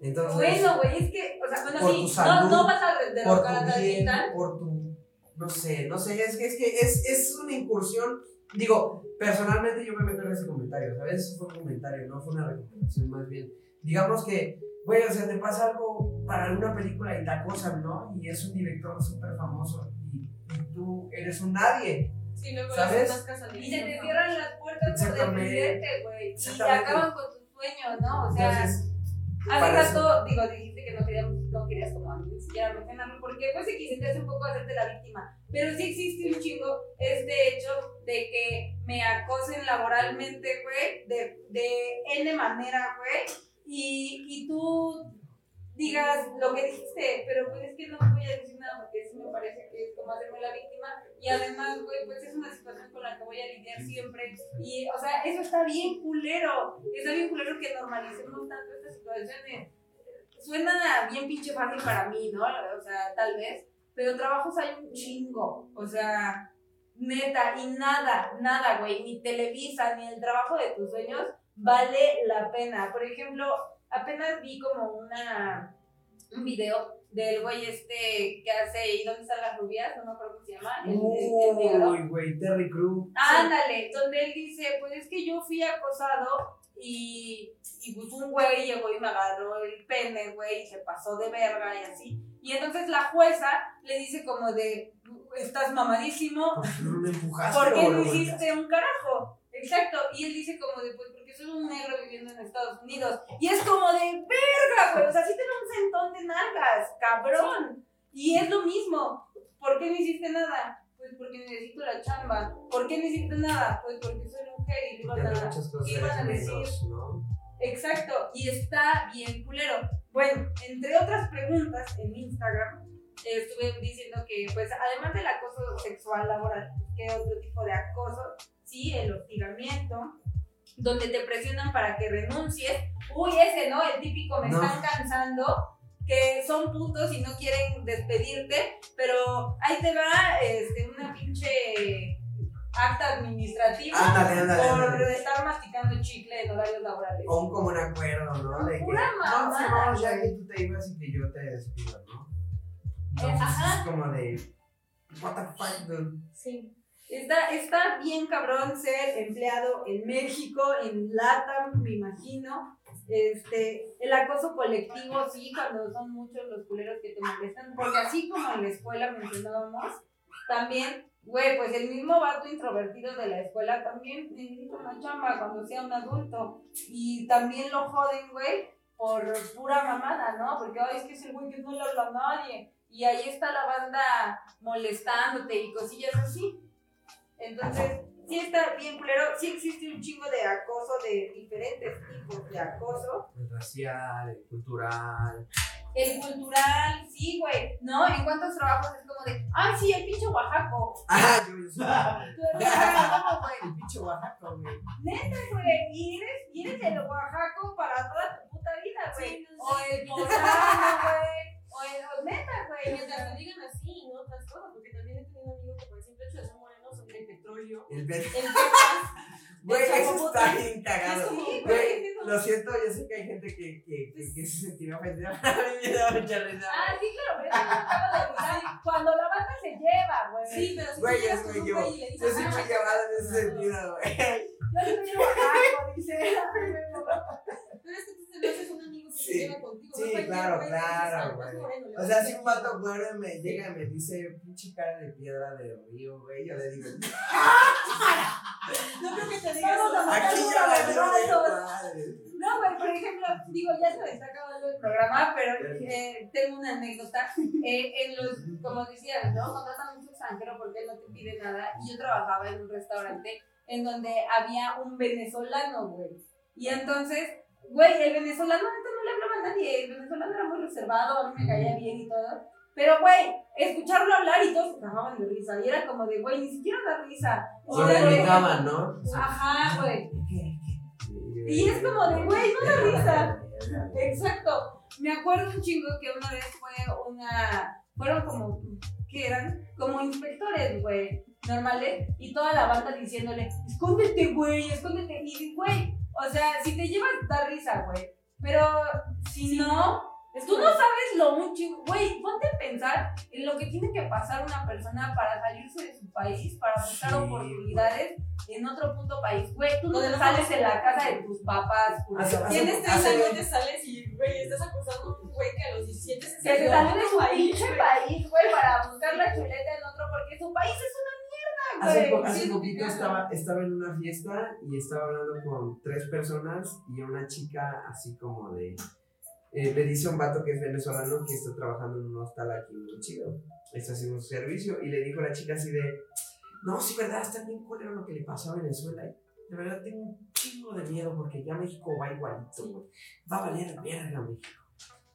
Entonces, Bueno, güey, es que, o sea, bueno, Por sí, tu no, salud, no vas a derrocar a tu tal bien, por tu, no sé, no sé, es que es, que es, es una incursión, digo, personalmente yo me meto en ese comentario, ¿sabes? Eso fue un comentario, no fue una recomendación, más bien. Digamos que, güey, o sea, te pasa algo para alguna película y te acosan, ¿no? Y es un director súper famoso y, y tú eres un nadie. Sí, luego ¿Sabes? casas Y se te cierran las puertas por defenderte, güey. Y te acaban con tus sueños, ¿no? O sea, Entonces, hace rato, digo, dijiste que no querías, no querías como ni siquiera mencionarlo, porque pues se quisiste hace un poco hacerte la víctima. Pero sí existe un chingo este hecho de que me acosen laboralmente, güey, de, de N manera, güey, y, y tú digas lo que dijiste, pero pues es que no voy a decir nada porque sí me parece que es como hacerme la víctima y además, güey, pues es una situación con la que voy a lidiar siempre y, o sea, eso está bien culero, está bien culero que normalicemos tanto estas situaciones. Suena bien pinche fácil para mí, ¿no? O sea, tal vez, pero trabajos hay un chingo, o sea, neta, y nada, nada, güey, ni Televisa, ni el trabajo de tus sueños vale la pena. Por ejemplo, apenas vi como una un video del güey este que hace ¿Y dónde están las rubias? No me acuerdo cómo se llama. El, el- el negro. Uy, güey, Terry Crew. Ándale, donde él dice, pues es que yo fui acosado y, y pues un güey llegó y me agarró el pene, güey, y se pasó de verga y así. Y entonces la jueza le dice como de, estás mamadísimo, ¿Por qué no empujaste? ¿por qué no hiciste un carajo? Exacto, y él dice como de, pues soy un negro viviendo en Estados Unidos. Y es como de, verga, güey, o sea, sí un centón de nalgas, cabrón. Y es lo mismo, ¿por qué no hiciste nada? Pues porque necesito la chamba. ¿Por qué no hiciste nada? Pues porque soy mujer y le golpeaste? iban Porque a, muchas cosas ¿qué iban a decir? ¿no? Exacto, y está bien culero. Bueno, entre otras preguntas en Instagram, eh, estuve diciendo que, pues, además del acoso sexual laboral, ¿qué otro tipo de acoso? Sí, el hostigamiento, donde te presionan para que renuncies. Uy, ese, ¿no? El típico me No. están cansando, que son putos y no quieren despedirte, pero ahí te va este, una pinche acta administrativa Ándale, ándale, por ándale. estar masticando chicle en horarios laborales. O un común acuerdo, ¿no? De que, no, mamada, firmamos ya que tú te ibas y que yo te despido, ¿no? Entonces Ajá. es como de, what the fuck, dude. Sí. Está, está bien cabrón ser empleado en México, en LATAM, me imagino. Este, el acoso colectivo, sí, cuando son muchos los culeros que te molestan, porque así como en la escuela mencionábamos, también, güey, pues el mismo vato introvertido de la escuela también necesita una chamba cuando sea un adulto. Y también lo joden, güey, por pura mamada, ¿no? Porque, ay, es que es el güey que no le habla a nadie. Y ahí está la banda molestándote y cosillas así. Entonces, sí está bien culero, sí existe un chingo de acoso, de diferentes tipos de acoso. El racial, el cultural. El cultural, sí, güey, ¿no? En cuántos trabajos es como de, ay, sí, el pinche Oaxaco. Ah, yo, Oaxaco, güey. el pinche Oaxaca, güey. Neta, güey, y eres, y eres el Oaxaco para toda tu puta vida, güey. Sí, no O el poblano, güey. O el, o neta, güey. Mientras lo digan así, no otras cosas, porque también petróleo. El Texas, (laughs) Güey, eso está bien cagado. Güey, lo siento, yo sé que hay gente que, que, que, que se sentirá ofendida. (laughs) A mí me da mucha risa. Ah, sí, claro, pero. Cuando la banda se lleva, güey. Sí, pero si Güey, muy yo. güey y le Yo dices, soy "Ah, muy llevado en ese sentido, güey. Yo soy de Oaxaco, dice. (laughs) Pero es que te haces un amigo que Sí. se lleva contigo. Sí, no claro, güey claro, "Ah, güey. le O sea, si un vato güero me llega y me dice, pinche cara de piedra de río, güey, yo le digo, No creo que te digas Vamos a matar aquí uno ya a. No, güey, por ejemplo, digo, ya se me está acabando el programa, pero eh, tengo una anécdota. Eh, en los, como decías, ¿no? Contratan mucho extranjero porque él no te pide nada. Y yo trabajaba en un restaurante en donde había un venezolano, güey. Y entonces, güey, el venezolano neta no le hablaba a nadie. El venezolano era muy reservado, a mí me caía bien y todo. Pero, güey, escucharlo hablar y todos se cagaban de risa. Y era como de, güey, ni siquiera da risa. O sea, gritaban, ¿no? Ajá, güey. Y es como de, güey, no da risa. Exacto. Me acuerdo un chingo que una vez fue una. Fueron como. ¿Qué eran? Como inspectores, güey. Normales. Y toda la banda diciéndole: Escóndete, güey, escóndete. Y, güey, o sea, si te llevas, da risa, güey. Pero si no. Tú no sabes lo mucho, güey, ponte a pensar en lo que tiene que pasar una persona para salirse de su país, para buscar Sí, oportunidades en otro puto país. Güey, tú no te sales en la casa de tus papás, Tienes 30 hace- años, te sales y, güey, estás acusando a un güey que a los 17 se salió de su país, güey, para buscar la chuleta en otro, porque su país es una Hace, mierda, po- hace poquito estaba, estaba en una fiesta y estaba hablando con tres personas y una chica así como de... eh, le dice a un vato que es venezolano que está trabajando en un hostal aquí muy chido. Está haciendo su servicio y le dijo a la chica así de... no, sí, verdad, está bien culero lo que le pasó a Venezuela. De verdad tengo un chingo de miedo porque ya México va igualito, güey. Va a valer verga México.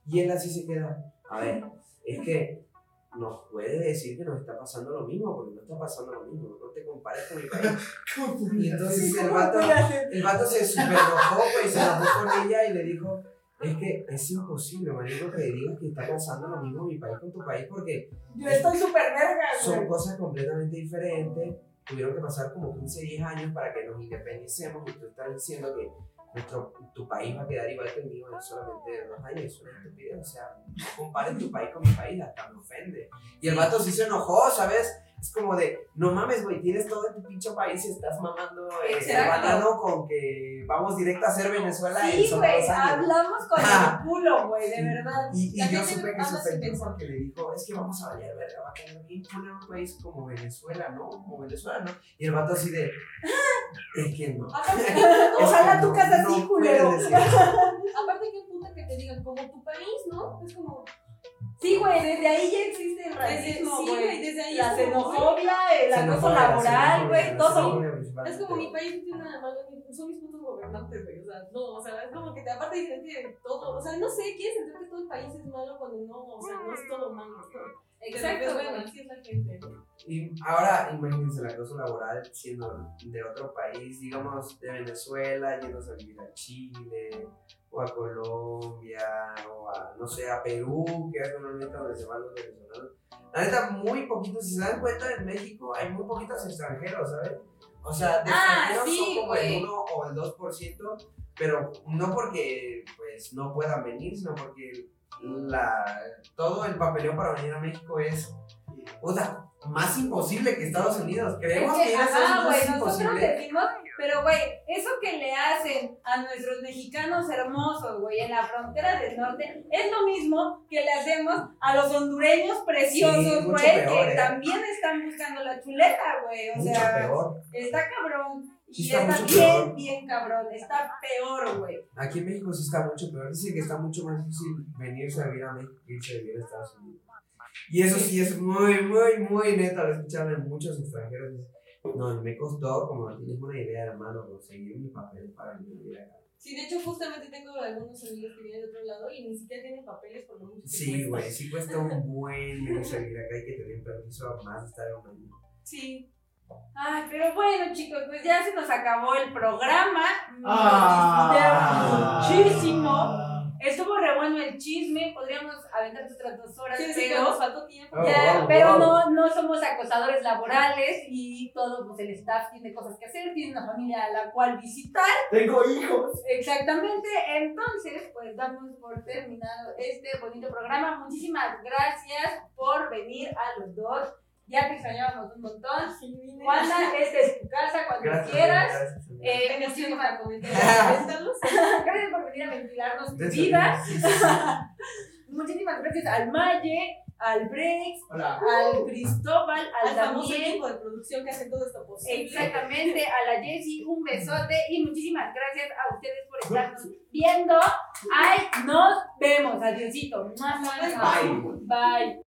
Y él así se queda, a ver, es que nos puede decir que nos está pasando lo mismo, porque no está pasando lo mismo, no te compares con mi país. (laughs) Y entonces el vato, el vato se super enojó, güey, se enojó con ella y le dijo, es que es imposible, marico, que digas que está pasando lo mismo mi país con tu país, porque Yo estoy súper verga, son cosas completamente diferentes. Tuvieron que pasar como 15, 10 años para que nos independicemos y tú estás diciendo que nuestro, tu país va a quedar igual que el mío en solamente dos años. Es una estupidez. O sea, no compares tu país con mi país, hasta me ofende. Y el vato sí se enojó, ¿sabes? Es como de, no mames, güey, tienes todo en tu pinche país y estás mamando eh, banano con que vamos directo a ser Venezuela en Sí, güey, hablamos con Ah. el culo, güey, de verdad. Y, y La yo supe que se ofendió porque le dijo, es que vamos a valer verga, va a quedar bien culero un país como Venezuela, ¿no? Como Venezuela, ¿no? Y el vato así de, es (laughs) que no. Ojalá tu casa así, culero. (laughs) aparte qué puta que te digan como tu país, ¿no? Es como Sí, güey, desde ahí ya existe el racismo, sí, güey. güey, desde ahí La xenofobia, el acoso laboral, güey, todo. Es como mi país no tiene nada malo, ni- son mis putos gobernantes, güey. O sea, no, o sea, es como que te, aparte dicen que todo, o sea, no sé, quieres sentir que todo el país es malo cuando no, o sea, no es todo malo. Exacto, bueno, así es la gente. Y ahora imagínense el acoso laboral siendo de otro país, digamos de Venezuela, yéndose a vivir a Chile, o a Colombia, o a, no sé, a Perú, que es normalmente donde se van los venezolanos. La neta, muy poquitos, si se dan cuenta, en México hay muy poquitos extranjeros, ¿sabes? O sea, de Ah, sí, son como el 1 o el 2%, pero no porque pues no puedan venir, sino porque la, todo el papeleo para venir a México es puta, más imposible que Estados Unidos. Creemos Es que, que, Estados ajá, Unidos es imposible. Pero güey, eso que le hacen a nuestros mexicanos hermosos, güey, en la frontera del norte, es lo mismo que le hacemos a los hondureños preciosos, güey, que ¿eh? también están buscando la chuleta, güey, o Mucho sea, peor. está cabrón. Sí, Y está bien, peor. bien cabrón, está peor, güey. Aquí en México sí está mucho peor. Dicen que está mucho más difícil venirse a vivir a México que irse a vivir a Estados Unidos. Y eso sí es muy, muy, muy neto. Lo he escuchado de muchos extranjeros. No, me costó, como no tienes una idea, hermano, conseguir mi papel para venir a vivir acá. Sí, de hecho, justamente tengo algunos amigos que vienen de otro lado y ni siquiera tienen papeles por lo mucho que Sí, güey, sí cuesta un (laughs) buen venirse a vivir acá. Hay que tener permiso más de estar un año. Sí. Ay, pero bueno, chicos, pues ya se nos acabó el programa. Nos Ah. muchísimo. Estuvo re bueno el chisme, podríamos aventar otras dos horas, Sí, pero, nos faltó tiempo. Oh, ya, wow, pero wow. no, no somos acosadores laborales y todo, pues el staff tiene cosas que hacer, tiene una familia a la cual visitar. Tengo hijos. Exactamente, entonces, pues damos por terminado este bonito programa. Muchísimas gracias por venir a los dos. Ya te extrañábamos un montón. Wanda, esta es tu casa cuando Gracias. quieras. gracias. Eh, para comentar. Cuéntanos. (laughs) gracias por venir a ventilarnos tu Gracias. vida. (laughs) Muchísimas gracias al Maye, al Brex, Hola. al Cristóbal, al, Al famoso Daniel. equipo de producción que hace todo esto posible. Exactamente, a la Jessie, un besote y muchísimas gracias a ustedes por estarnos viendo. Ay, nos vemos. Adiosito. Bye. Bye.